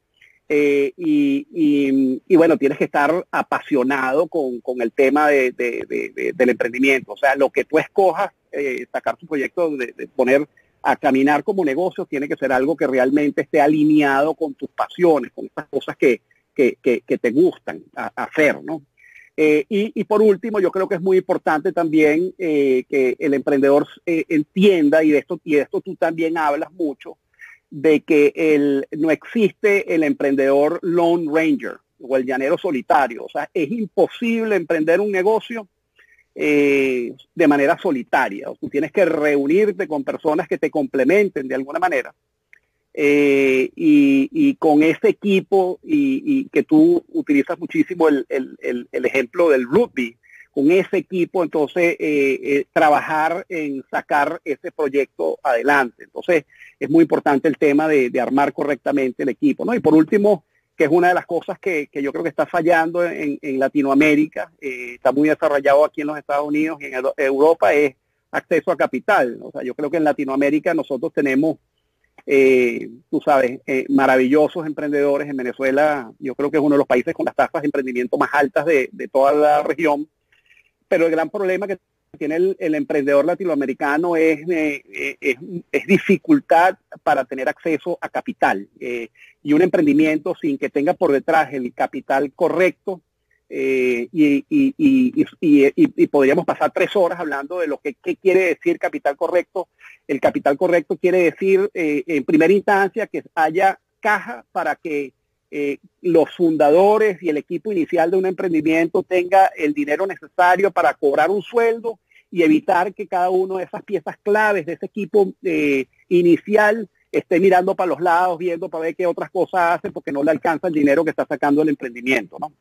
Eh, y, bueno, tienes que estar apasionado con, el tema del emprendimiento. O sea, lo que tú escojas, sacar tu proyecto, de, poner a caminar como negocio, tiene que ser algo que realmente esté alineado con tus pasiones, con estas cosas que, te gustan hacer, ¿no? Eh, y, por último, yo creo que es muy importante también eh, que el emprendedor eh, entienda, y de, esto, y esto tú también hablas mucho, de que el, no existe el emprendedor Lone Ranger o el llanero solitario. O sea, es imposible emprender un negocio de manera solitaria. tú tienes que reunirte con personas que te complementen de alguna manera eh, y, con ese equipo y, que tú utilizas muchísimo el, ejemplo del rugby, con ese equipo entonces eh, eh, trabajar en sacar ese proyecto adelante. Entonces es muy importante el tema de, armar correctamente el equipo. ¿no? Y por último, que es una de las cosas que, que yo creo que está fallando en, en Latinoamérica, eh, está muy desarrollado aquí en los Estados Unidos y en Europa, es acceso a capital. O sea, yo creo que en Latinoamérica nosotros tenemos, eh, tú sabes, eh, maravillosos emprendedores. En Venezuela yo creo que es uno de los países con las tasas de emprendimiento más altas de, toda la región. Pero el gran problema que tiene el, emprendedor latinoamericano es, eh, es, dificultad para tener acceso a capital. Eh, y un emprendimiento sin que tenga por detrás el capital correcto, eh, y, podríamos pasar tres horas hablando de lo que quiere decir capital correcto. El capital correcto quiere decir, en primera instancia, que haya caja para que los fundadores y el equipo inicial de un emprendimiento tenga el dinero necesario para cobrar un sueldo y evitar que cada una de esas piezas claves de ese equipo eh, inicial esté mirando para los lados, viendo para ver qué otras cosas hace porque no le alcanza el dinero que está sacando el emprendimiento. ¿no?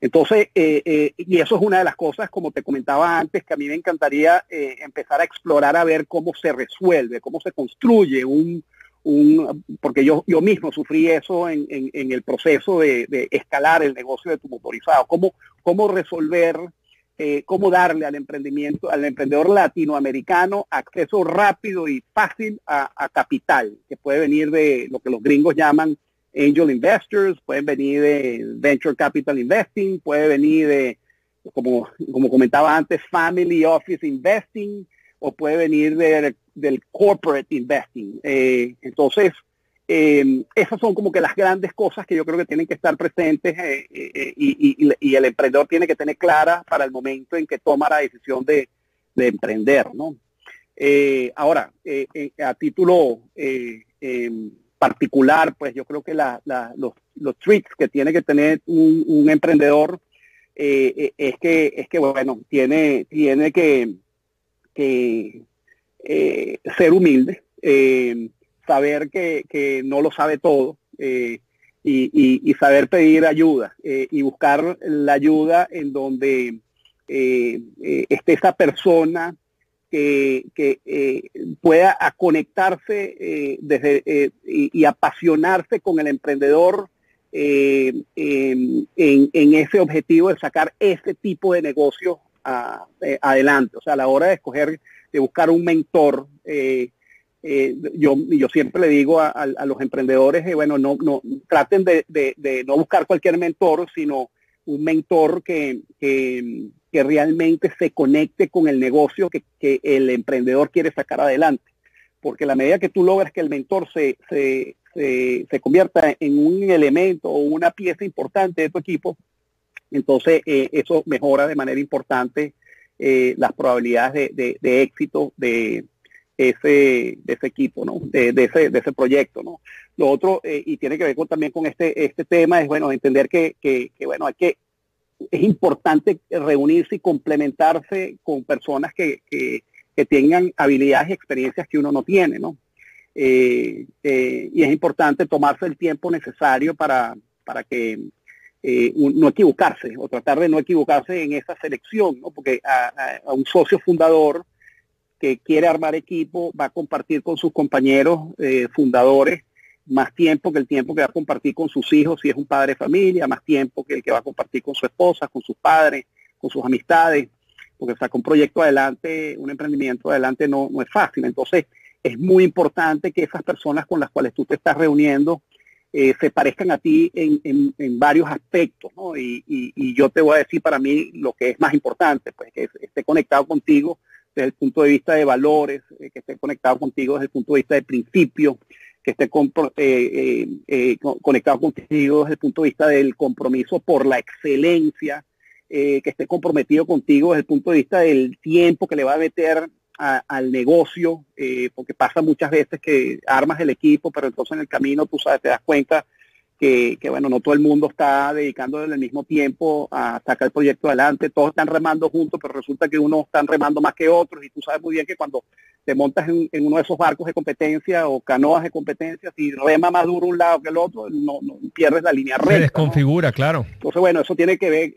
Entonces, eh, eh, y eso es una de las cosas, como te comentaba antes, que a mí me encantaría empezar a explorar a ver cómo se resuelve, cómo se construye un, un porque yo, yo mismo sufrí eso en, en, el proceso de, de, escalar el negocio de tu motorizado, cómo, cómo resolver eh, cómo darle al emprendimiento, al emprendedor latinoamericano acceso rápido y fácil a, capital, que puede venir de lo que los gringos llaman angel investors, pueden venir de venture capital investing, puede venir de, como, como comentaba antes, family office investing, o puede venir del corporate investing. Eh, entonces, eh, esas son como que las grandes cosas que yo creo que tienen que estar presentes eh, eh, y, el emprendedor tiene que tener clara para el momento en que toma la decisión de, emprender, ¿no? ahora, a título em, particular, pues yo creo que los, los tricks que tiene que tener un, emprendedor es que es que bueno tiene tiene que, que ser humilde saber que, no lo sabe todo eh, y, saber pedir ayuda eh, y buscar la ayuda en donde eh, esté esa persona que, pueda conectarse desde, y, apasionarse con el emprendedor en, ese objetivo de sacar ese tipo de negocio adelante. O sea, a la hora de escoger, de buscar un mentor, eh, yo, yo siempre le digo a, los emprendedores, eh, bueno, no, no traten de, no buscar cualquier mentor, sino un mentor que, que, realmente se conecte con el negocio que, el emprendedor quiere sacar adelante. Porque la medida que tú logras que el mentor se, se, se, convierta en un elemento o una pieza importante de tu equipo, entonces eh, eso mejora de manera importante las probabilidades de, de éxito de, ese, de ese equipo, ¿no? De, ese, de ese proyecto, ¿no? Lo otro, eh, y tiene que ver también con este, este tema, es, bueno, entender que, que, bueno, hay que, es importante reunirse y complementarse con personas que, que, tengan habilidades y experiencias que uno no tiene, ¿no? Eh, eh, y es importante tomarse el tiempo necesario para, para que no equivocarse o tratar de no equivocarse en esa selección, ¿no? Porque a, un socio fundador que quiere armar equipo va a compartir con sus compañeros eh, fundadores más tiempo que el tiempo que va a compartir con sus hijos si es un padre de familia, más tiempo que el que va a compartir con su esposa, con sus padres, con sus amistades, porque sacar un proyecto adelante, un emprendimiento adelante no, no es fácil. Entonces es muy importante que esas personas con las cuales tú te estás reuniendo eh, se parezcan a ti en, en, varios aspectos, ¿no? Y, y, yo te voy a decir para mí lo que es más importante, pues que esté conectado contigo desde el punto de vista de valores, eh, que esté conectado contigo desde el punto de vista de principio, que esté eh, eh, conectado contigo desde el punto de vista del compromiso por la excelencia, que esté comprometido contigo desde el punto de vista del tiempo que le va a meter al negocio, porque pasa muchas veces que armas el equipo, pero entonces en el camino tú sabes, te das cuenta que, bueno, no todo el mundo está dedicando el mismo tiempo a sacar el proyecto adelante, todos están remando juntos, pero resulta que unos están remando más que otros y tú sabes muy bien que cuando te montas en, uno de esos barcos de competencia o canoas de competencia, si rema más duro un lado que el otro, no, no pierdes la línea recta. Se desconfigura, claro. Entonces, bueno, eso tiene que ver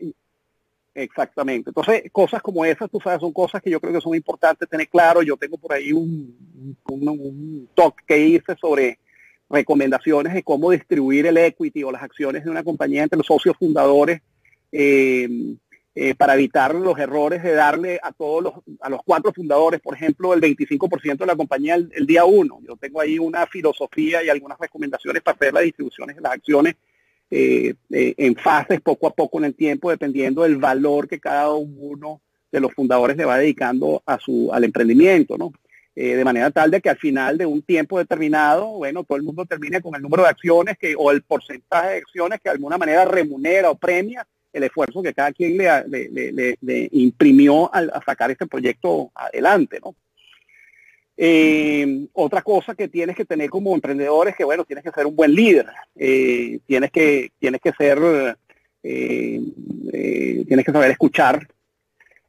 Exactamente. Entonces, cosas como esas, tú sabes, son cosas que yo creo que son importantes tener claro. Yo tengo por ahí un, un, un talk que hice sobre recomendaciones de cómo distribuir el equity o las acciones de una compañía entre los socios fundadores eh, eh, para evitar los errores de darle a todos los, a los cuatro fundadores, por ejemplo, el 25% de la compañía el, día uno. Yo tengo ahí una filosofía y algunas recomendaciones para hacer las distribuciones de las acciones eh, en fases poco a poco en el tiempo, dependiendo del valor que cada uno de los fundadores le va dedicando a su, al emprendimiento, ¿no? Eh, de manera tal de que al final de un tiempo determinado, bueno, todo el mundo termine con el número de acciones que, o el porcentaje de acciones que de alguna manera remunera o premia el esfuerzo que cada quien le, le, imprimió al, a sacar este proyecto adelante, ¿no? Eh, otra cosa que tienes que tener como emprendedor es que, bueno, tienes que ser un buen líder, eh, tienes, que, tienes que ser, tienes que saber escuchar,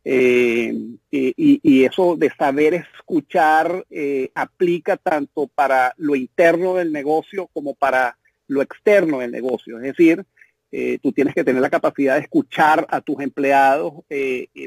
eh, y, eso de saber escuchar eh, aplica tanto para lo interno del negocio como para lo externo del negocio. Es decir, eh, tú tienes que tener la capacidad de escuchar a tus empleados,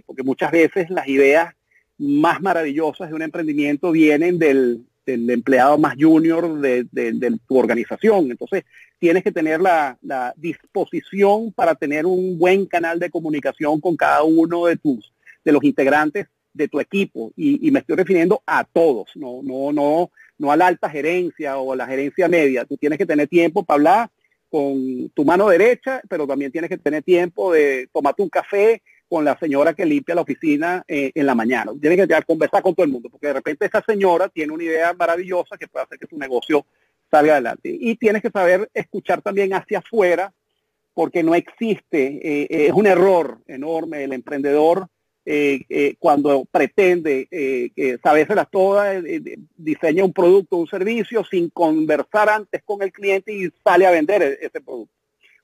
porque muchas veces las ideas más maravillosas de un emprendimiento vienen del, empleado más junior de, tu organización. Entonces, tienes que tener la, la disposición para tener un buen canal de comunicación con cada uno de tus de los integrantes de tu equipo y, me estoy refiriendo a todos, no, no, no, no a la alta gerencia o a la gerencia media. Tú tienes que tener tiempo para hablar con tu mano derecha, pero también tienes que tener tiempo de tomarte un café con la señora que limpia la oficina eh, en la mañana. Tienes que conversar con todo el mundo, porque de repente esa señora tiene una idea maravillosa que puede hacer que tu negocio salga adelante. Y tienes que saber escuchar también hacia afuera, porque no existe, eh, es un error enorme el emprendedor eh, eh, cuando pretende eh, sabérselas todas, eh, diseña un producto un servicio sin conversar antes con el cliente y sale a vender e-, ese producto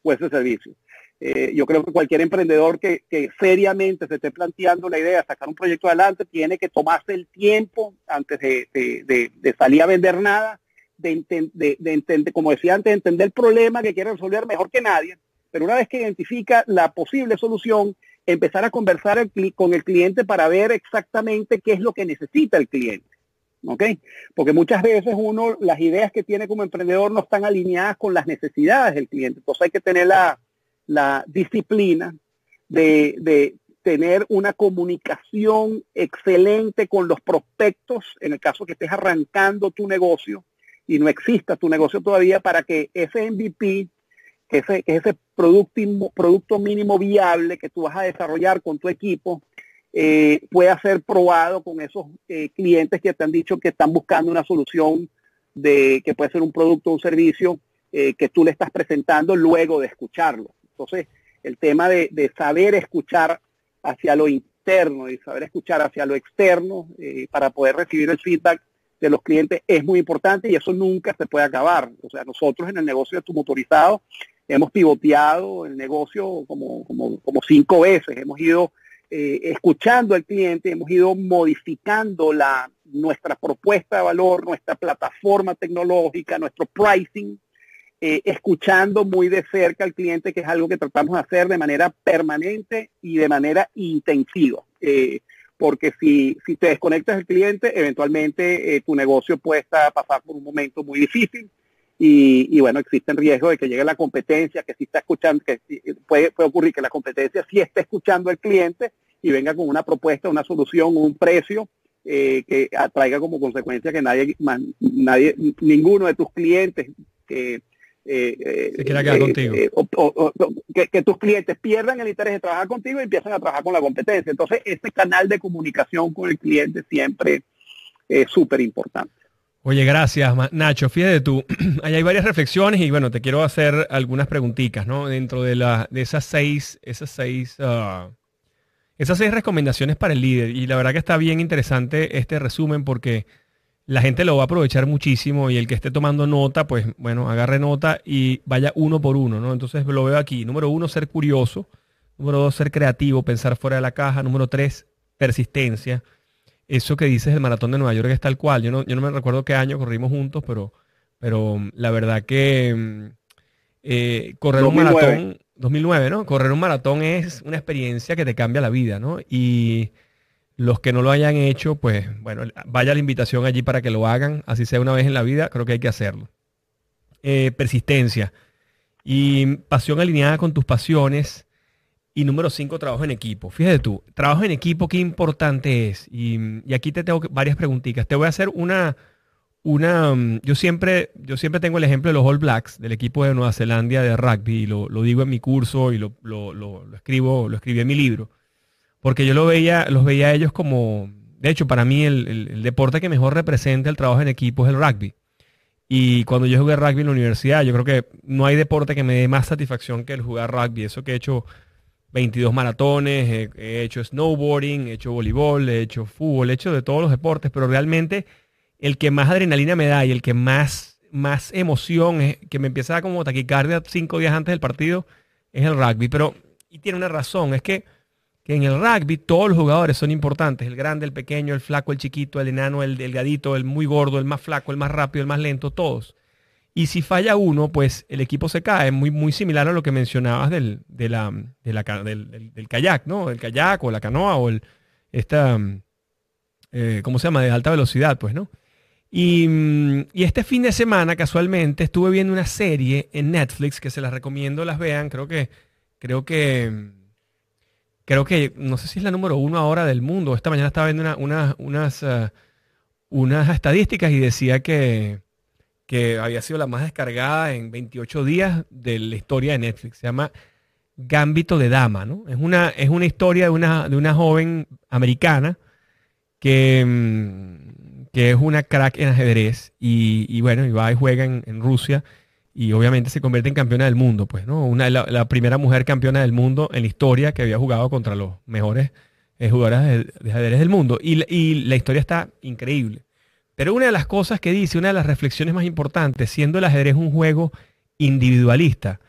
o ese servicio. yo creo que cualquier emprendedor que, seriamente se esté planteando la idea de sacar un proyecto adelante tiene que tomarse el tiempo antes de, salir a vender nada, de, de entender, como decía antes, entender el problema que quiere resolver mejor que nadie, pero una vez que identifica la posible solución, empezar a conversar con el cliente para ver exactamente qué es lo que necesita el cliente. ¿Ok? Porque muchas veces uno, las ideas que tiene como emprendedor no están alineadas con las necesidades del cliente. Entonces hay que tener la, disciplina de, de, tener una comunicación excelente con los prospectos, en el caso que estés arrancando tu negocio y no exista tu negocio todavía, para que ese MVP ese, ese producto, producto mínimo viable que tú vas a desarrollar con tu equipo eh, pueda ser probado con esos eh, clientes que te han dicho que están buscando una solución de que puede ser un producto o un servicio eh, que tú le estás presentando luego de escucharlo. Entonces, el tema de, de saber escuchar hacia lo interno y saber escuchar hacia lo externo para poder recibir el feedback de los clientes es muy importante y eso nunca se puede acabar. O sea, nosotros en el negocio de tu motorizado hemos pivoteado el negocio como, como, cinco veces, hemos ido eh, escuchando al cliente, hemos ido modificando la, nuestra propuesta de valor, nuestra plataforma tecnológica, nuestro pricing, eh, escuchando muy de cerca al cliente, que es algo que tratamos de hacer de manera permanente y de manera intensiva. Eh, porque si, si te desconectas del cliente, eventualmente tu negocio puede estar, pasar por un momento muy difícil y, bueno, existe el riesgo de que llegue la competencia, que si está escuchando, que puede, puede ocurrir que la competencia sí esté escuchando al cliente y venga con una propuesta, una solución, un precio eh, que atraiga como consecuencia que nadie, nadie, ninguno de tus clientes que eh, se quiera quedar eh, que, que, tus clientes pierdan el interés de trabajar contigo y empiezan a trabajar con la competencia. Entonces, ese canal de comunicación con el cliente siempre es súper importante. Oye, gracias, Nacho. Fíjate tú, ahí hay varias reflexiones y bueno, te quiero hacer algunas preguntitas, ¿no? Dentro de, la, de esas seis, esas seis, ah, esas seis recomendaciones para el líder. Y la verdad que está bien interesante este resumen porque la gente lo va a aprovechar muchísimo y el que esté tomando nota, pues bueno, agarre nota y vaya uno por uno, ¿no? Entonces lo veo aquí. Número uno, ser curioso. Número dos, ser creativo, pensar fuera de la caja. Número tres, persistencia eso que dices del maratón de Nueva York es tal cual. Yo no, yo no me recuerdo qué año corrimos juntos, pero, pero mm, la verdad que mm, eh, correr un maratón, 2009, ¿no? Correr un maratón es una experiencia que te cambia la vida, ¿no? Y los que no lo hayan hecho, pues bueno, vaya la invitación allí para que lo hagan, así sea una vez en la vida, creo que hay que hacerlo. eh, persistencia. Y pasión alineada con tus pasiones. Y número cinco, trabajo en equipo. Fíjate tú, trabajo en equipo, qué importante es. Y, aquí te tengo varias preguntitas. Te voy a hacer una, una, mm, yo siempre, yo siempre tengo el ejemplo de los All Blacks, del equipo de Nueva Zelanda de rugby, y lo, digo en mi curso y lo, escribo, lo escribí en mi libro. Porque yo lo veía, los veía a ellos como, de hecho, para mí el, deporte que mejor representa el trabajo en equipo es el rugby. Y cuando yo jugué rugby en la universidad, yo creo que no hay deporte que me dé más satisfacción que el jugar rugby. Eso que he hecho 22 maratones, he, hecho snowboarding, he hecho voleibol, he hecho fútbol, he hecho de todos los deportes, pero realmente el que más adrenalina me da y el que más, más emoción, es, que me empieza a como taquicardia cinco días antes del partido, es el rugby. Pero, y tiene una razón, es que, que en el rugby todos los jugadores son importantes, el grande, el pequeño, el flaco, el chiquito, el enano, el delgadito, el muy gordo, el más flaco, el más rápido, el más lento, todos. Y si falla uno, pues el equipo se cae. Muy, muy similar a lo que mencionabas del, de la, del, kayak, ¿no? El kayak o la canoa o el, esta, eh, ¿cómo se llama? De alta velocidad, pues, ¿no? Y, y, este fin de semana, casualmente, estuve viendo una serie en Netflix que se las recomiendo, las vean. Creo que, creo que, creo que, no sé si es la número uno ahora del mundo. Esta mañana estaba viendo una, unas, uh, unas estadísticas y decía que que había sido la más descargada en 28 días de la historia de Netflix. Se llama Gambito de Dama, ¿no? Es una, es una historia de una, de una joven americana que, mm, que es una crack en ajedrez y, bueno, y va y juega en, Rusia y obviamente se convierte en campeona del mundo, pues, ¿no? Una, la, primera mujer campeona del mundo en la historia que había jugado contra los mejores eh, jugadoras de, ajedrez del mundo. Y, y la historia está increíble. Pero una de las cosas que dice, una de las reflexiones más importantes, siendo el ajedrez un juego individualista,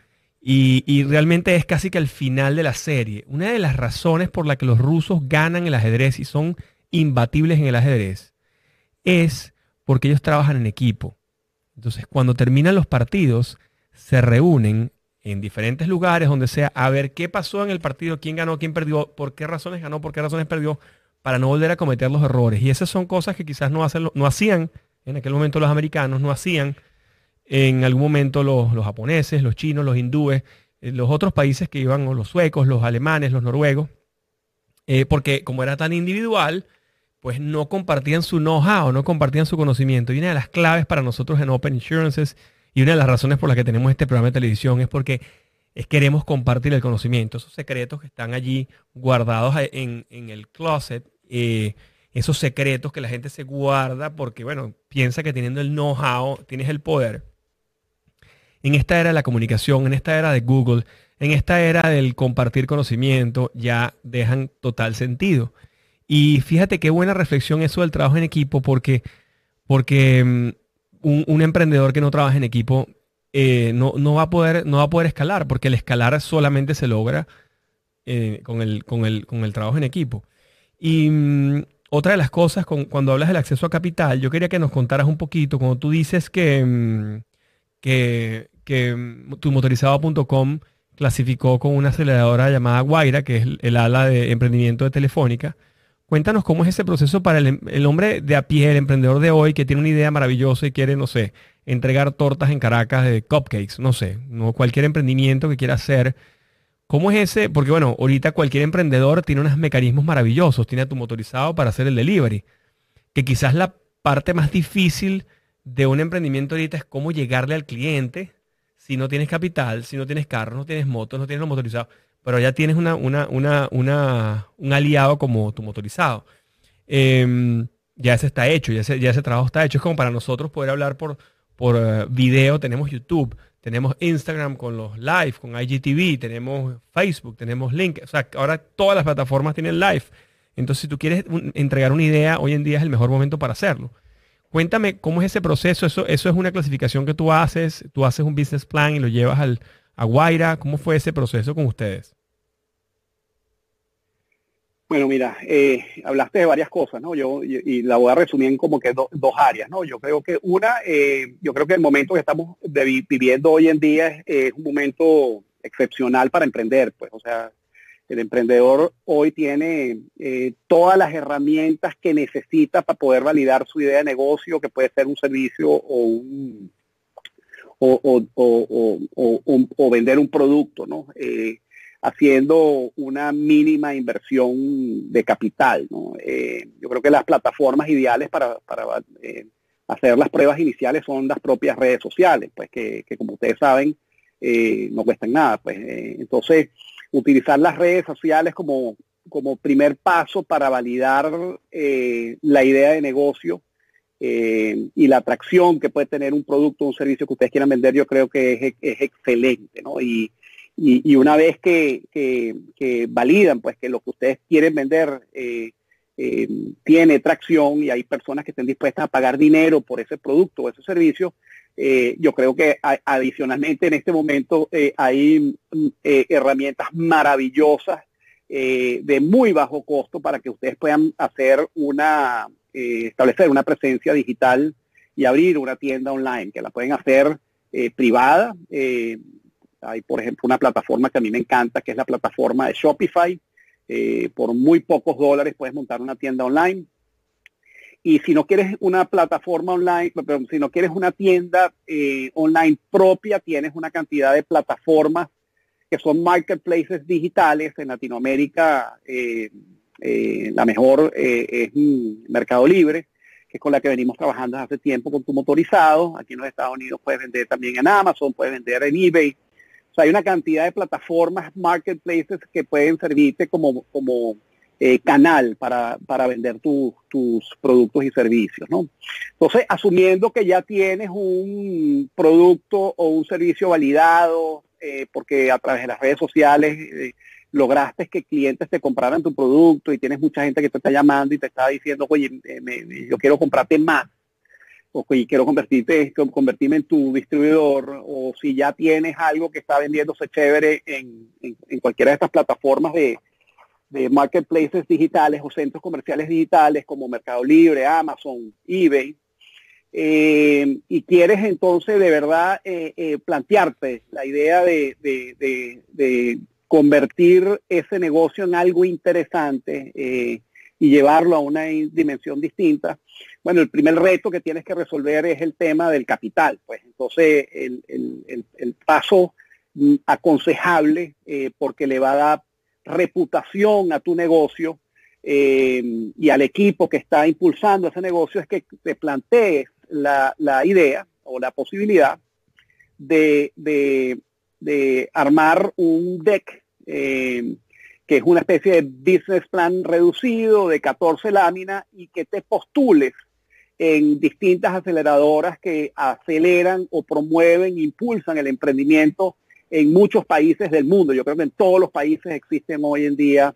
y, realmente es casi que al final de la serie, una de las razones por la que los rusos ganan el ajedrez y son imbatibles en el ajedrez, es porque ellos trabajan en equipo. Entonces, cuando terminan los partidos, se reúnen en diferentes lugares, donde sea, a ver qué pasó en el partido, quién ganó, quién perdió, por qué razones ganó, por qué razones perdió, para no volver a cometer los errores. Y esas son cosas que quizás no, hacen, no hacían en aquel momento los americanos, no hacían en algún momento los, japoneses, los chinos, los hindúes, eh, los otros países que iban, los suecos, los alemanes, los noruegos, eh, porque como era tan individual, pues no compartían su know-how, no compartían su conocimiento. Y una de las claves para nosotros en Open Insurances y una de las razones por las que tenemos este programa de televisión es porque es queremos compartir el conocimiento, esos secretos que están allí guardados en, en el closet eh, esos secretos que la gente se guarda porque, bueno, piensa que teniendo el know-how tienes el poder. En esta era de la comunicación, en esta era de Google, en esta era del compartir conocimiento, ya dejan total sentido. Y fíjate qué buena reflexión eso del trabajo en equipo, porque, porque mm, un, emprendedor que no trabaja en equipo eh, no, no, va a poder, no va a poder escalar, porque el escalar solamente se logra eh, con, el, con, el, con el trabajo en equipo. Y mm, otra de las cosas, cuando hablas del acceso a capital, yo quería que nos contaras un poquito, cuando tú dices que, mm, que, que mm, tumotorizado.com clasificó con una aceleradora llamada Guaira, que es el ala de emprendimiento de Telefónica. Cuéntanos cómo es ese proceso para el, el, hombre de a pie, el emprendedor de hoy, que tiene una idea maravillosa y quiere, no sé, entregar tortas en Caracas de cupcakes, no sé, no, cualquier emprendimiento que quiera hacer ¿Cómo es ese? Porque bueno, ahorita cualquier emprendedor tiene unos mecanismos maravillosos, tiene tu motorizado para hacer el delivery, que quizás la parte más difícil de un emprendimiento ahorita es cómo llegarle al cliente si no tienes capital, si no tienes carro, no tienes motos, no tienes los motorizados, pero ya tienes una, una, una, un aliado como tu motorizado. Em, ya ese está hecho, ya ese, ya ese trabajo está hecho. Es como para nosotros poder hablar por, por eh, video, tenemos YouTube, tenemos Instagram con los live, con IGTV, tenemos Facebook, tenemos Link. O sea, ahora todas las plataformas tienen live. Entonces, si tú quieres entregar una idea, hoy en día es el mejor momento para hacerlo. Cuéntame cómo es ese proceso. Eso, eso es una clasificación que tú haces. Tú haces un business plan y lo llevas al, a Guaira. ¿Cómo fue ese proceso con ustedes? Bueno, mira, eh, hablaste de varias cosas, ¿no? Yo y, la voy a resumir en como que dos áreas, ¿no? Yo creo que una, eh, yo creo que el momento que estamos viviendo hoy en día es, un momento excepcional para emprender, pues, o sea, el emprendedor hoy tiene eh, todas las herramientas que necesita para poder validar su idea de negocio, que puede ser un servicio o un, o, vender un producto, ¿no? Eh, haciendo una mínima inversión de capital. Eh, yo creo que las plataformas ideales para, eh, hacer las pruebas iniciales son las propias redes sociales, pues que, como ustedes saben no cuestan nada. Pues, entonces, utilizar las redes sociales como, primer paso para validar la idea de negocio eh, y la atracción que puede tener un producto o un servicio que ustedes quieran vender, yo creo que es, excelente, ¿no? Y, una vez que, validan pues que lo que ustedes quieren vender eh, eh, tiene tracción y hay personas que estén dispuestas a pagar dinero por ese producto o ese servicio, yo creo que adicionalmente en este momento hay herramientas maravillosas de muy bajo costo para que ustedes puedan hacer una eh, establecer una presencia digital y abrir una tienda online, que la pueden hacer eh, privada. Eh, hay, por ejemplo, una plataforma que a mí me encanta, que es la plataforma de Shopify. por muy pocos dólares puedes montar una tienda online. Y si no quieres una plataforma online, pero si no quieres una tienda online propia, tienes una cantidad de plataformas que son marketplaces digitales en Latinoamérica. Eh, la mejor eh, es Mercado Libre, que es con la que venimos trabajando hace tiempo con tu motorizado. Aquí en los Estados Unidos puedes vender también en Amazon, puedes vender en eBay. Sea, hay una cantidad de plataformas, marketplaces que pueden servirte como, como eh, canal para, vender tus productos y servicios. ¿no? Entonces, asumiendo que ya tienes un producto o un servicio validado, porque a través de las redes sociales lograste que clientes te compraran tu producto y tienes mucha gente que te está llamando y te está diciendo, oye, yo quiero comprarte más, o quiero convertirte, convertirme en tu distribuidor, o si ya tienes algo que está vendiéndose chévere en, cualquiera de estas plataformas de, marketplaces digitales o centros comerciales digitales como Mercado Libre, Amazon, eBay, eh, y quieres entonces de verdad eh, eh, plantearte la idea de, convertir ese negocio en algo interesante eh, y llevarlo a una dimensión distinta, bueno, el primer reto que tienes que resolver es el tema del capital. Pues entonces el, paso mm, aconsejable, eh, porque le va a dar reputación a tu negocio eh, y al equipo que está impulsando ese negocio, es que te plantees la, idea o la posibilidad de, de armar un deck, eh, que es una especie de business plan reducido de 14 láminas y que te postules en distintas aceleradoras que aceleran o promueven, impulsan el emprendimiento en muchos países del mundo. Yo creo que en todos los países existen hoy en día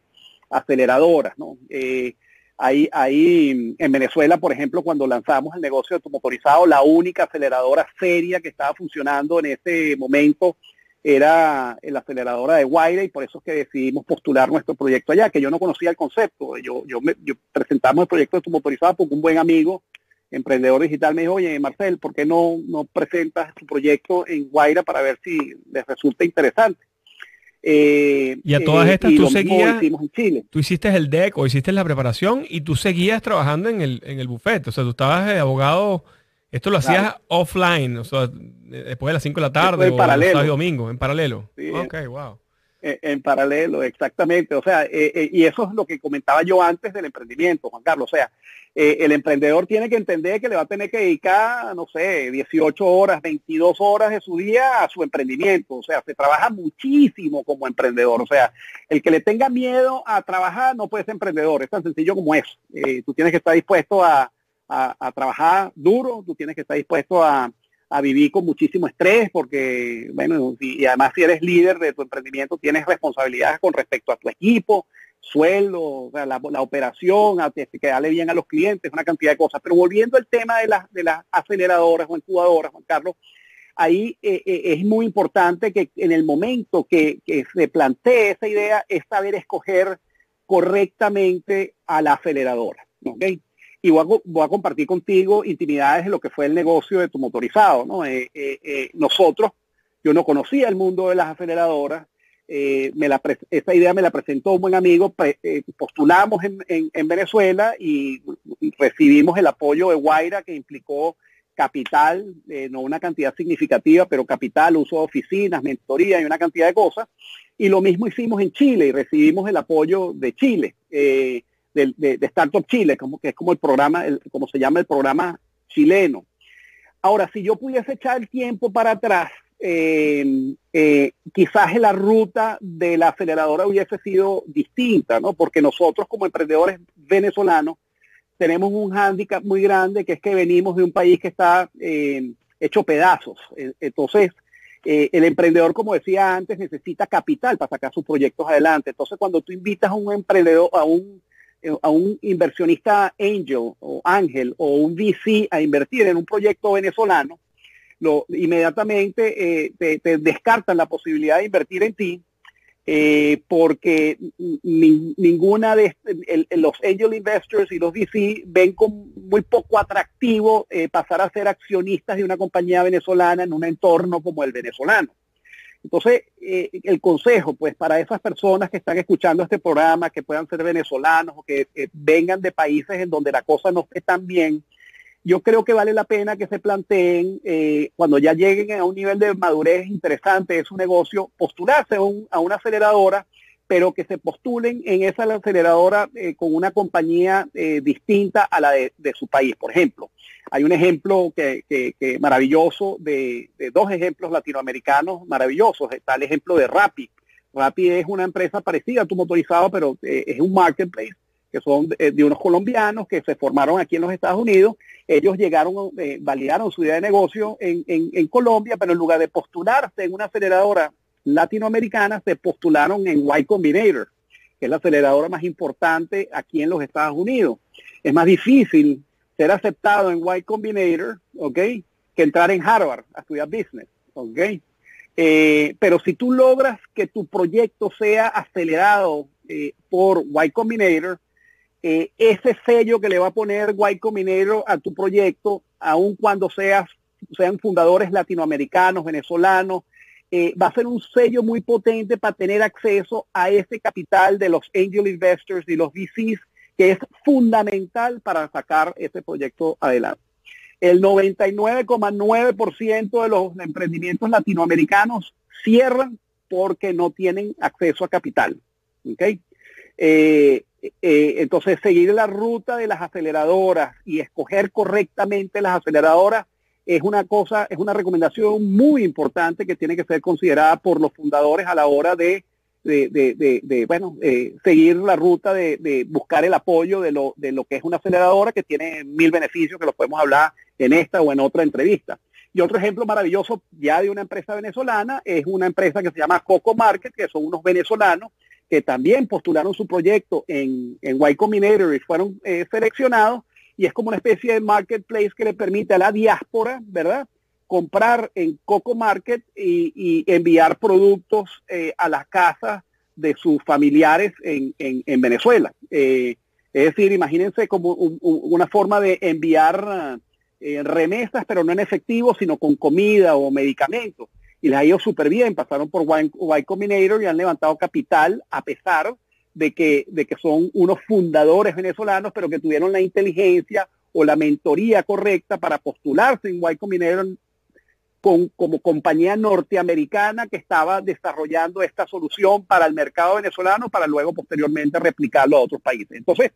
aceleradoras. ¿no? Eh, ahí, ahí en Venezuela, por ejemplo, cuando lanzamos el negocio de tu motorizado, la única aceleradora seria que estaba funcionando en ese momento era la aceleradora de Guaira y por eso es que decidimos postular nuestro proyecto allá, que yo no conocía el concepto. Yo, yo, me, presentamos el proyecto de tu motorizado porque un buen amigo, emprendedor digital, me dijo, oye, Marcel, ¿por qué no, no presentas tu proyecto en Guaira para ver si les resulta interesante? Eh, y a todas eh, estas tú seguías, tú hiciste el deck o hiciste la preparación y tú seguías trabajando en el, en el buffet, o sea, tú estabas de abogado esto lo hacías offline, o sea, después de las 5 de la tarde o paralelo. sábado y domingo, en paralelo. Sí, wow. En, paralelo, exactamente. O sea, eh, eh, y eso es lo que comentaba yo antes del emprendimiento, Juan Carlos. O sea, eh, el emprendedor tiene que entender que le va a tener que dedicar, no sé, 18 horas, 22 horas de su día a su emprendimiento. O sea, se trabaja muchísimo como emprendedor. O sea, el que le tenga miedo a trabajar no puede ser emprendedor. Es tan sencillo como eso. tú tienes que estar dispuesto a, a, trabajar duro, tú tienes que estar dispuesto a, vivir con muchísimo estrés porque, bueno, y, además si eres líder de tu emprendimiento tienes responsabilidades con respecto a tu equipo, sueldo, la, operación, a, que darle bien a los clientes, una cantidad de cosas. Pero volviendo al tema de, las de las aceleradoras o incubadoras, Juan Carlos, ahí eh, eh, es muy importante que en el momento que, se plantee esa idea es saber escoger correctamente a la aceleradora. ¿okay? Y voy a, compartir contigo intimidades de lo que fue el negocio de tu motorizado. ¿no? Eh, eh, eh, nosotros, yo no conocía el mundo de las aceleradoras, me esa idea me la presentó un buen amigo, postulamos en, Venezuela y recibimos el apoyo de Guaira que implicó capital, no una cantidad significativa, pero capital, uso de oficinas, mentoría y una cantidad de cosas. Y lo mismo hicimos en Chile y recibimos el apoyo de Chile, de, Startup Chile, como, que es como el programa, como se llama el programa chileno. Ahora, si yo pudiese echar el tiempo para atrás, eh, eh, quizás la ruta de la aceleradora hubiese sido distinta, ¿no? Porque nosotros como emprendedores venezolanos tenemos un hándicap muy grande, que es que venimos de un país que está eh, hecho pedazos. Entonces, el emprendedor, como decía antes, necesita capital para sacar sus proyectos adelante. Entonces, cuando tú invitas a un emprendedor, a un, a un inversionista angel o ángel o un VC a invertir en un proyecto venezolano, lo, inmediatamente eh, te, descartan la posibilidad de invertir en ti eh, porque ninguna de los angel investors y los VC ven con muy poco atractivo eh, pasar a ser accionistas de una compañía venezolana en un entorno como el venezolano. Entonces, el consejo, pues, para esas personas que están escuchando este programa, que puedan ser venezolanos o que vengan de países en donde la cosa no esté tan bien, yo creo que vale la pena que se planteen, eh, cuando ya lleguen a un nivel de madurez interesante de su negocio, postularse a, una aceleradora, pero que se postulen en esa aceleradora eh, con una compañía eh, distinta a la de, su país. Por ejemplo, hay un ejemplo que, maravilloso de, dos ejemplos latinoamericanos maravillosos. Está el ejemplo de Rappi. Rappi es una empresa parecida a tu motorizado, pero es un marketplace que son de, unos colombianos que se formaron aquí en los Estados Unidos. Ellos llegaron, eh, validaron su idea de negocio en, Colombia, pero en lugar de postularse en una aceleradora latinoamericana, se postularon en Y Combinator, que es la aceleradora más importante aquí en los Estados Unidos. Es más difícil ser aceptado en Y Combinator, ¿ok? Que entrar en Harvard a estudiar business, ¿ok? Eh, pero si tú logras que tu proyecto sea acelerado eh, por Y Combinator, eh, ese sello que le va a poner Guayco Minero a tu proyecto, aun cuando seas, sean fundadores latinoamericanos, venezolanos, eh, va a ser un sello muy potente para tener acceso a ese capital de los angel investors y los VCs, que es fundamental para sacar ese proyecto adelante. El 99,9% de los emprendimientos latinoamericanos cierran porque no tienen acceso a capital. ¿okay? Eh, eh, entonces, seguir la ruta de las aceleradoras y escoger correctamente las aceleradoras es una cosa, es una recomendación muy importante que tiene que ser considerada por los fundadores a la hora de, de, bueno, eh, seguir la ruta de, buscar el apoyo de lo, de lo que es una aceleradora que tiene mil beneficios que los podemos hablar en esta o en otra entrevista. Y otro ejemplo maravilloso ya de una empresa venezolana es una empresa que se llama Coco Market, que son unos venezolanos que también postularon su proyecto en, en Y Combinator y fueron eh, seleccionados, y es como una especie de marketplace que le permite a la diáspora, ¿verdad? Comprar en Coco Market y, enviar productos eh, a las casas de sus familiares en, en, Venezuela. Eh, es decir, imagínense como una forma de enviar remesas, pero no en efectivo, sino con comida o medicamentos y les ha ido súper bien. Pasaron por Y, Combinator y han levantado capital a pesar de que, de que son unos fundadores venezolanos, pero que tuvieron la inteligencia o la mentoría correcta para postularse en Y Combinator con, como compañía norteamericana que estaba desarrollando esta solución para el mercado venezolano para luego posteriormente replicarlo a otros países. Entonces,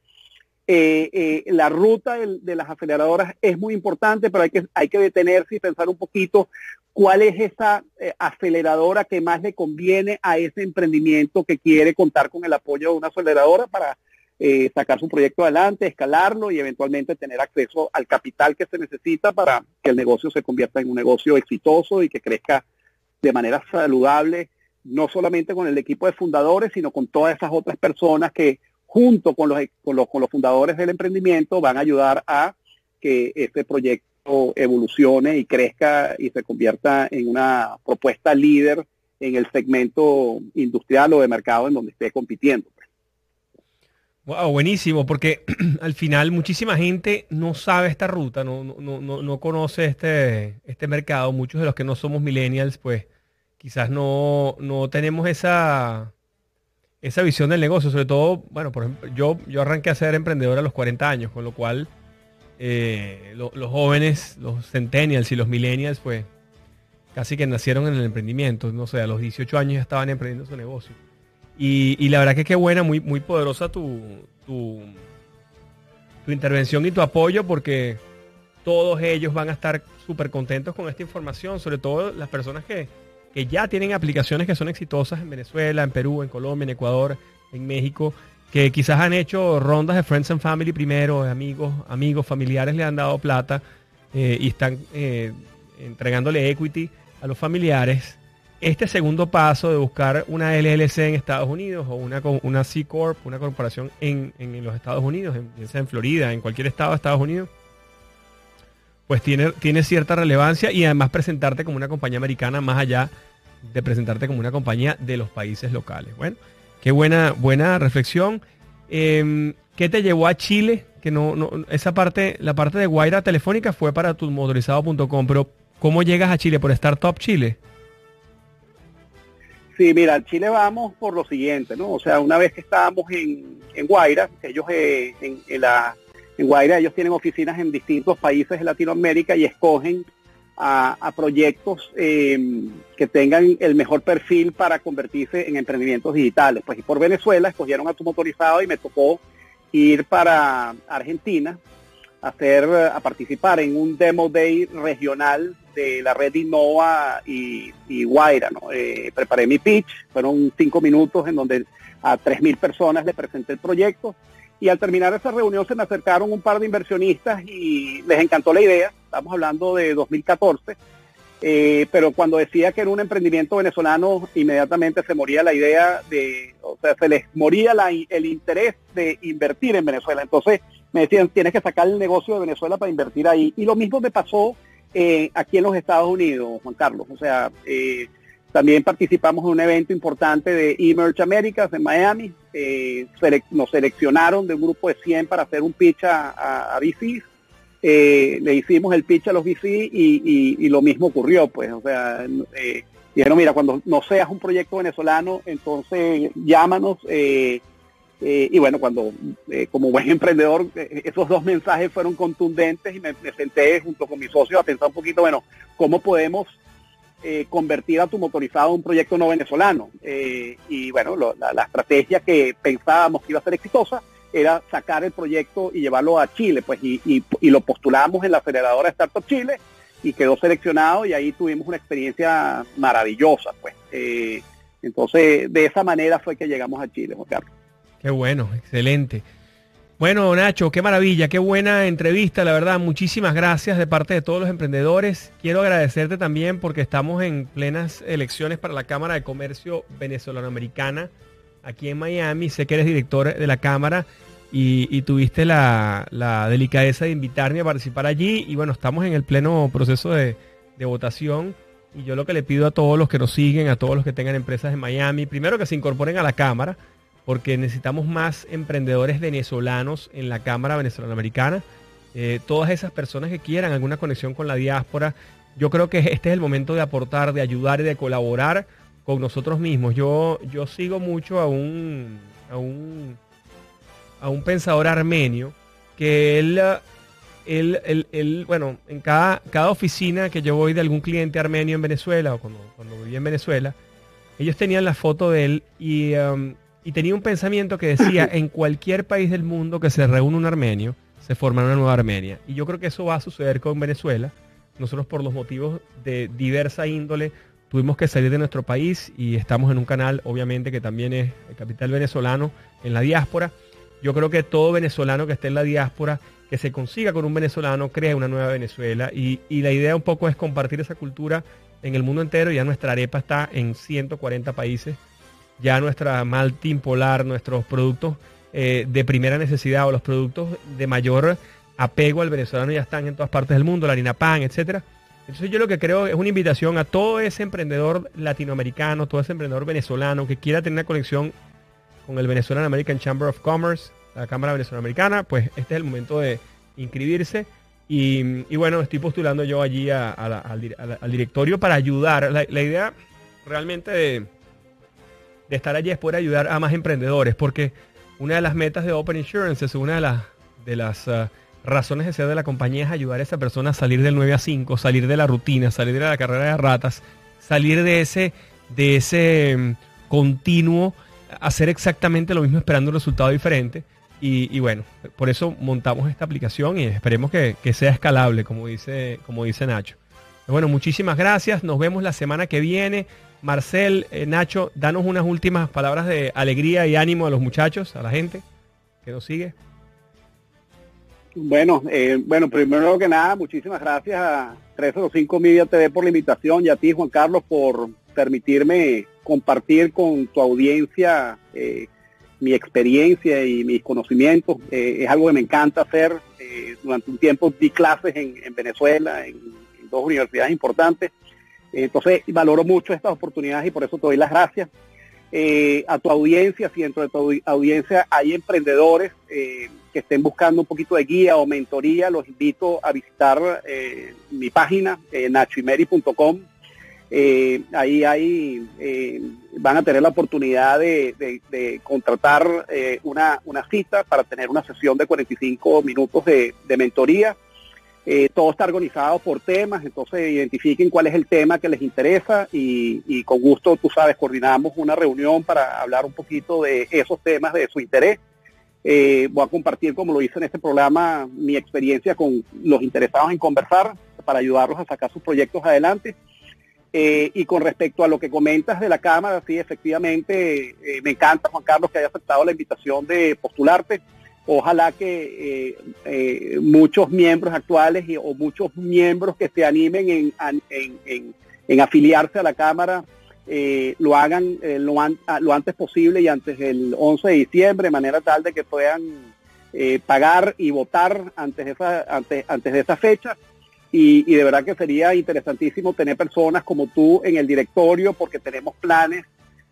eh, eh, la ruta de, las aceleradoras es muy importante, pero hay que, hay que detenerse y pensar un poquito cuál es esa eh, aceleradora que más le conviene a ese emprendimiento que quiere contar con el apoyo de una aceleradora para sacar su proyecto adelante, escalarlo y eventualmente tener acceso al capital que se necesita para que el negocio se convierta en un negocio exitoso y que crezca de manera saludable, no solamente con el equipo de fundadores, sino con todas esas otras personas que junto con los, con los, con los fundadores del emprendimiento, van a ayudar a que este proyecto evolucione y crezca y se convierta en una propuesta líder en el segmento industrial o de mercado en donde esté compitiendo. Wow, buenísimo, porque al final muchísima gente no sabe esta ruta, no, no, no, no conoce este, este mercado. Muchos de los que no somos millennials, pues quizás no, no tenemos esa, esa visión del negocio, sobre todo, bueno, por ejemplo, yo, yo arranqué a ser emprendedor a los 40 años, con lo cual eh, los jóvenes, los centennials y los millennials, pues casi que nacieron en el emprendimiento. No sé, a los 18 años ya estaban emprendiendo su negocio. Y, la verdad que qué buena, muy, muy poderosa tu, tu, tu intervención y tu apoyo porque todos ellos van a estar súper contentos con esta información, sobre todo las personas que, que ya tienen aplicaciones que son exitosas en Venezuela, en Perú, en Colombia, en Ecuador, en México, que quizás han hecho rondas de Friends and Family primero, amigos, amigos, familiares le han dado plata eh, y están eh, entregándole equity a los familiares. Este segundo paso de buscar una LLC en Estados Unidos o una, una C Corp, una corporación en, los Estados Unidos, en, en Florida, en cualquier estado de Estados Unidos, pues tiene, tiene cierta relevancia y además presentarte como una compañía americana más allá de presentarte como una compañía de los países locales. Bueno, qué buena, buena reflexión. Em, ¿Qué te llevó a Chile? Que no, no, esa parte, la parte de Guaira Telefónica fue para tumotorizado.com, pero ¿cómo llegas a Chile? ¿Por Startup Chile? Sí, mira, Chile vamos por lo siguiente, ¿no? O sea, una vez que estábamos en, en Guaira, ellos eh, en la en Guaira ellos tienen oficinas en distintos países de Latinoamérica y escogen a, proyectos eh, que tengan el mejor perfil para convertirse en emprendimientos digitales. Pues y por Venezuela escogieron a tu motorizado y me tocó ir para Argentina a, hacer, a participar en un demo day regional de la red Innova y, y Guaira. ¿no? Eh, preparé mi pitch, fueron cinco minutos en donde a 3.000 personas le presenté el proyecto y al terminar esa reunión se me acercaron un par de inversionistas y les encantó la idea, estamos hablando de 2014, eh, pero cuando decía que era un emprendimiento venezolano, inmediatamente se moría la idea de, o sea, se les moría el interés de invertir en Venezuela. Entonces me decían, tienes que sacar el negocio de Venezuela para invertir ahí. Y lo mismo me pasó eh, aquí en los Estados Unidos, Juan Carlos. O sea, eh, también participamos en un evento importante de Emerge Americas en Miami. Eh, nos seleccionaron de un grupo de 100 para hacer un pitch a, a, VCs. Eh, le hicimos el pitch a los VCs y, lo mismo ocurrió. Pues, o sea, eh, dijeron, mira, cuando no seas un proyecto venezolano, entonces llámanos. y bueno, cuando como buen emprendedor, esos dos mensajes fueron contundentes y me, me senté junto con mis socios a pensar un poquito, bueno, ¿cómo podemos eh, convertir a tu motorizado en un proyecto no venezolano. Eh, y bueno, la, estrategia que pensábamos que iba a ser exitosa era sacar el proyecto y llevarlo a Chile, pues y, lo postulamos en la aceleradora Startup Chile y quedó seleccionado y ahí tuvimos una experiencia maravillosa, pues. Eh, entonces, de esa manera fue que llegamos a Chile, Juan Carlos. Qué bueno, excelente. Bueno, Nacho, qué maravilla, qué buena entrevista, la verdad. Muchísimas gracias de parte de todos los emprendedores. Quiero agradecerte también porque estamos en plenas elecciones para la Cámara de Comercio Venezolano-Americana aquí en Miami. Sé que eres director de la Cámara y, tuviste la, delicadeza de invitarme a participar allí. Y bueno, estamos en el pleno proceso de, de votación. Y yo lo que le pido a todos los que nos siguen, a todos los que tengan empresas en Miami, primero que se incorporen a la Cámara porque necesitamos más emprendedores venezolanos en la Cámara Venezolana-Americana. Eh, todas esas personas que quieran alguna conexión con la diáspora, yo creo que este es el momento de aportar, de ayudar y de colaborar con nosotros mismos. Yo, yo sigo mucho a un, a un, a un pensador armenio que él, él, él, bueno, en cada, cada oficina que yo voy de algún cliente armenio en Venezuela o cuando, cuando viví en Venezuela, ellos tenían la foto de él y um, y tenía un pensamiento que decía, en cualquier país del mundo que se reúne un armenio, se forma una nueva Armenia. Y yo creo que eso va a suceder con Venezuela. Nosotros por los motivos de diversa índole tuvimos que salir de nuestro país y estamos en un canal, obviamente, que también es el capital venezolano en la diáspora. Yo creo que todo venezolano que esté en la diáspora, que se consiga con un venezolano, crea una nueva Venezuela. Y, y la idea un poco es compartir esa cultura en el mundo entero. Ya nuestra arepa está en 140 países ya nuestra maltín polar, nuestros productos eh, de primera necesidad o los productos de mayor apego al venezolano ya están en todas partes del mundo, la harina pan, etcétera. Entonces yo lo que creo es una invitación a todo ese emprendedor latinoamericano, todo ese emprendedor venezolano que quiera tener una conexión con el Venezuelan American Chamber of Commerce, la Cámara Venezolana Americana, pues este es el momento de inscribirse. Y, bueno, estoy postulando yo allí al, directorio para ayudar. la idea realmente de, de estar allí es poder ayudar a más emprendedores, porque una de las metas de Open Insurance es una de las, de las ah, razones de ser de la compañía es ayudar a esa persona a salir del 9 a 5, salir de la rutina, salir de la carrera de ratas, salir de ese, de ese mm, continuo, hacer exactamente lo mismo esperando un resultado diferente. Y, bueno, por eso montamos esta aplicación y esperemos que, sea escalable, como dice, como dice Nacho. Bueno, muchísimas gracias. Nos vemos la semana que viene. Marcel, eh, Nacho, danos unas últimas palabras de alegría y ánimo a los muchachos, a la gente que nos sigue. Bueno, eh, bueno, primero que nada, muchísimas gracias a 305 Media TV por la invitación y a ti, Juan Carlos, por permitirme compartir con tu audiencia eh, mi experiencia y mis conocimientos. es algo que me encanta hacer. durante un tiempo di clases en, Venezuela, en dos universidades importantes entonces, valoro mucho estas oportunidades y por eso te doy las gracias. Eh, a tu audiencia, si dentro de tu audiencia hay emprendedores eh, que estén buscando un poquito de guía o mentoría, los invito a visitar eh, mi página, nachoimeri.com. ahí hay, van a tener la oportunidad de, contratar una, cita para tener una sesión de 45 minutos de mentoría eh, todo está organizado por temas, entonces identifiquen cuál es el tema que les interesa y, con gusto, tú sabes, coordinamos una reunión para hablar un poquito de esos temas de su interés. Eh, voy a compartir, como lo hice en este programa, mi experiencia con los interesados en conversar para ayudarlos a sacar sus proyectos adelante. Eh, y con respecto a lo que comentas de la Cámara, sí, efectivamente, me encanta, Juan Carlos, que haya aceptado la invitación de postularte ojalá que eh, eh, muchos miembros actuales o muchos miembros que se animen en, afiliarse a la Cámara eh, lo hagan lo, lo, antes posible y antes del 11 de diciembre, de manera tal de que puedan pagar y votar antes de esa, antes, antes de esa fecha. Y, y de verdad que sería interesantísimo tener personas como tú en el directorio porque tenemos planes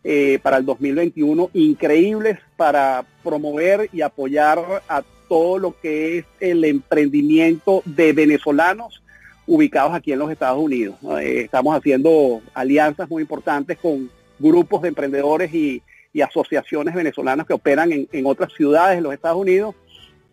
eh, para el 2021 increíbles para promover y apoyar a todo lo que es el emprendimiento de venezolanos ubicados aquí en los Estados Unidos. Eh, estamos haciendo alianzas muy importantes con grupos de emprendedores y, asociaciones venezolanas que operan en, otras ciudades de los Estados Unidos.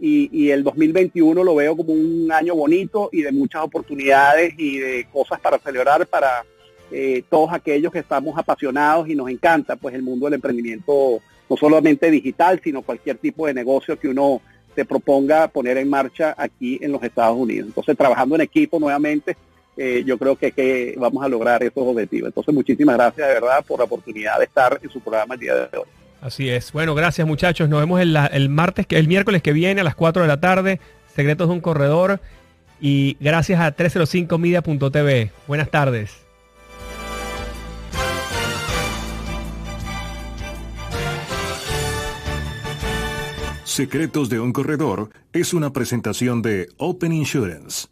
Y, y, el 2021 lo veo como un año bonito y de muchas oportunidades y de cosas para celebrar para eh, todos aquellos que estamos apasionados y nos encanta pues el mundo del emprendimiento, no solamente digital, sino cualquier tipo de negocio que uno se proponga poner en marcha aquí en los Estados Unidos. Entonces, trabajando en equipo nuevamente, eh, yo creo que, que vamos a lograr esos objetivos. Entonces, muchísimas gracias de verdad por la oportunidad de estar en su programa el día de hoy. Así es. Bueno, gracias muchachos. Nos vemos el, el el miércoles que viene a las 4 de la tarde. Secretos de un corredor. Y gracias a 305media.tv. Buenas tardes. Secretos de un Corredor es una presentación de Open Insurance.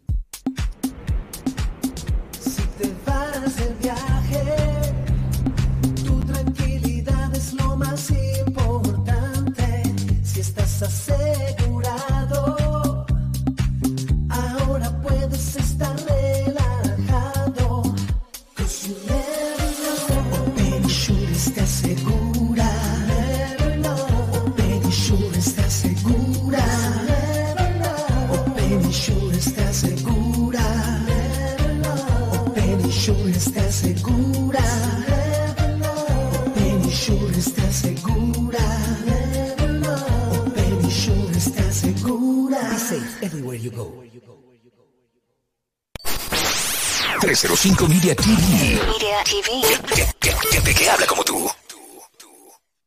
You go. 305 Media TV. Media TV. Que, que, que, que habla como tú.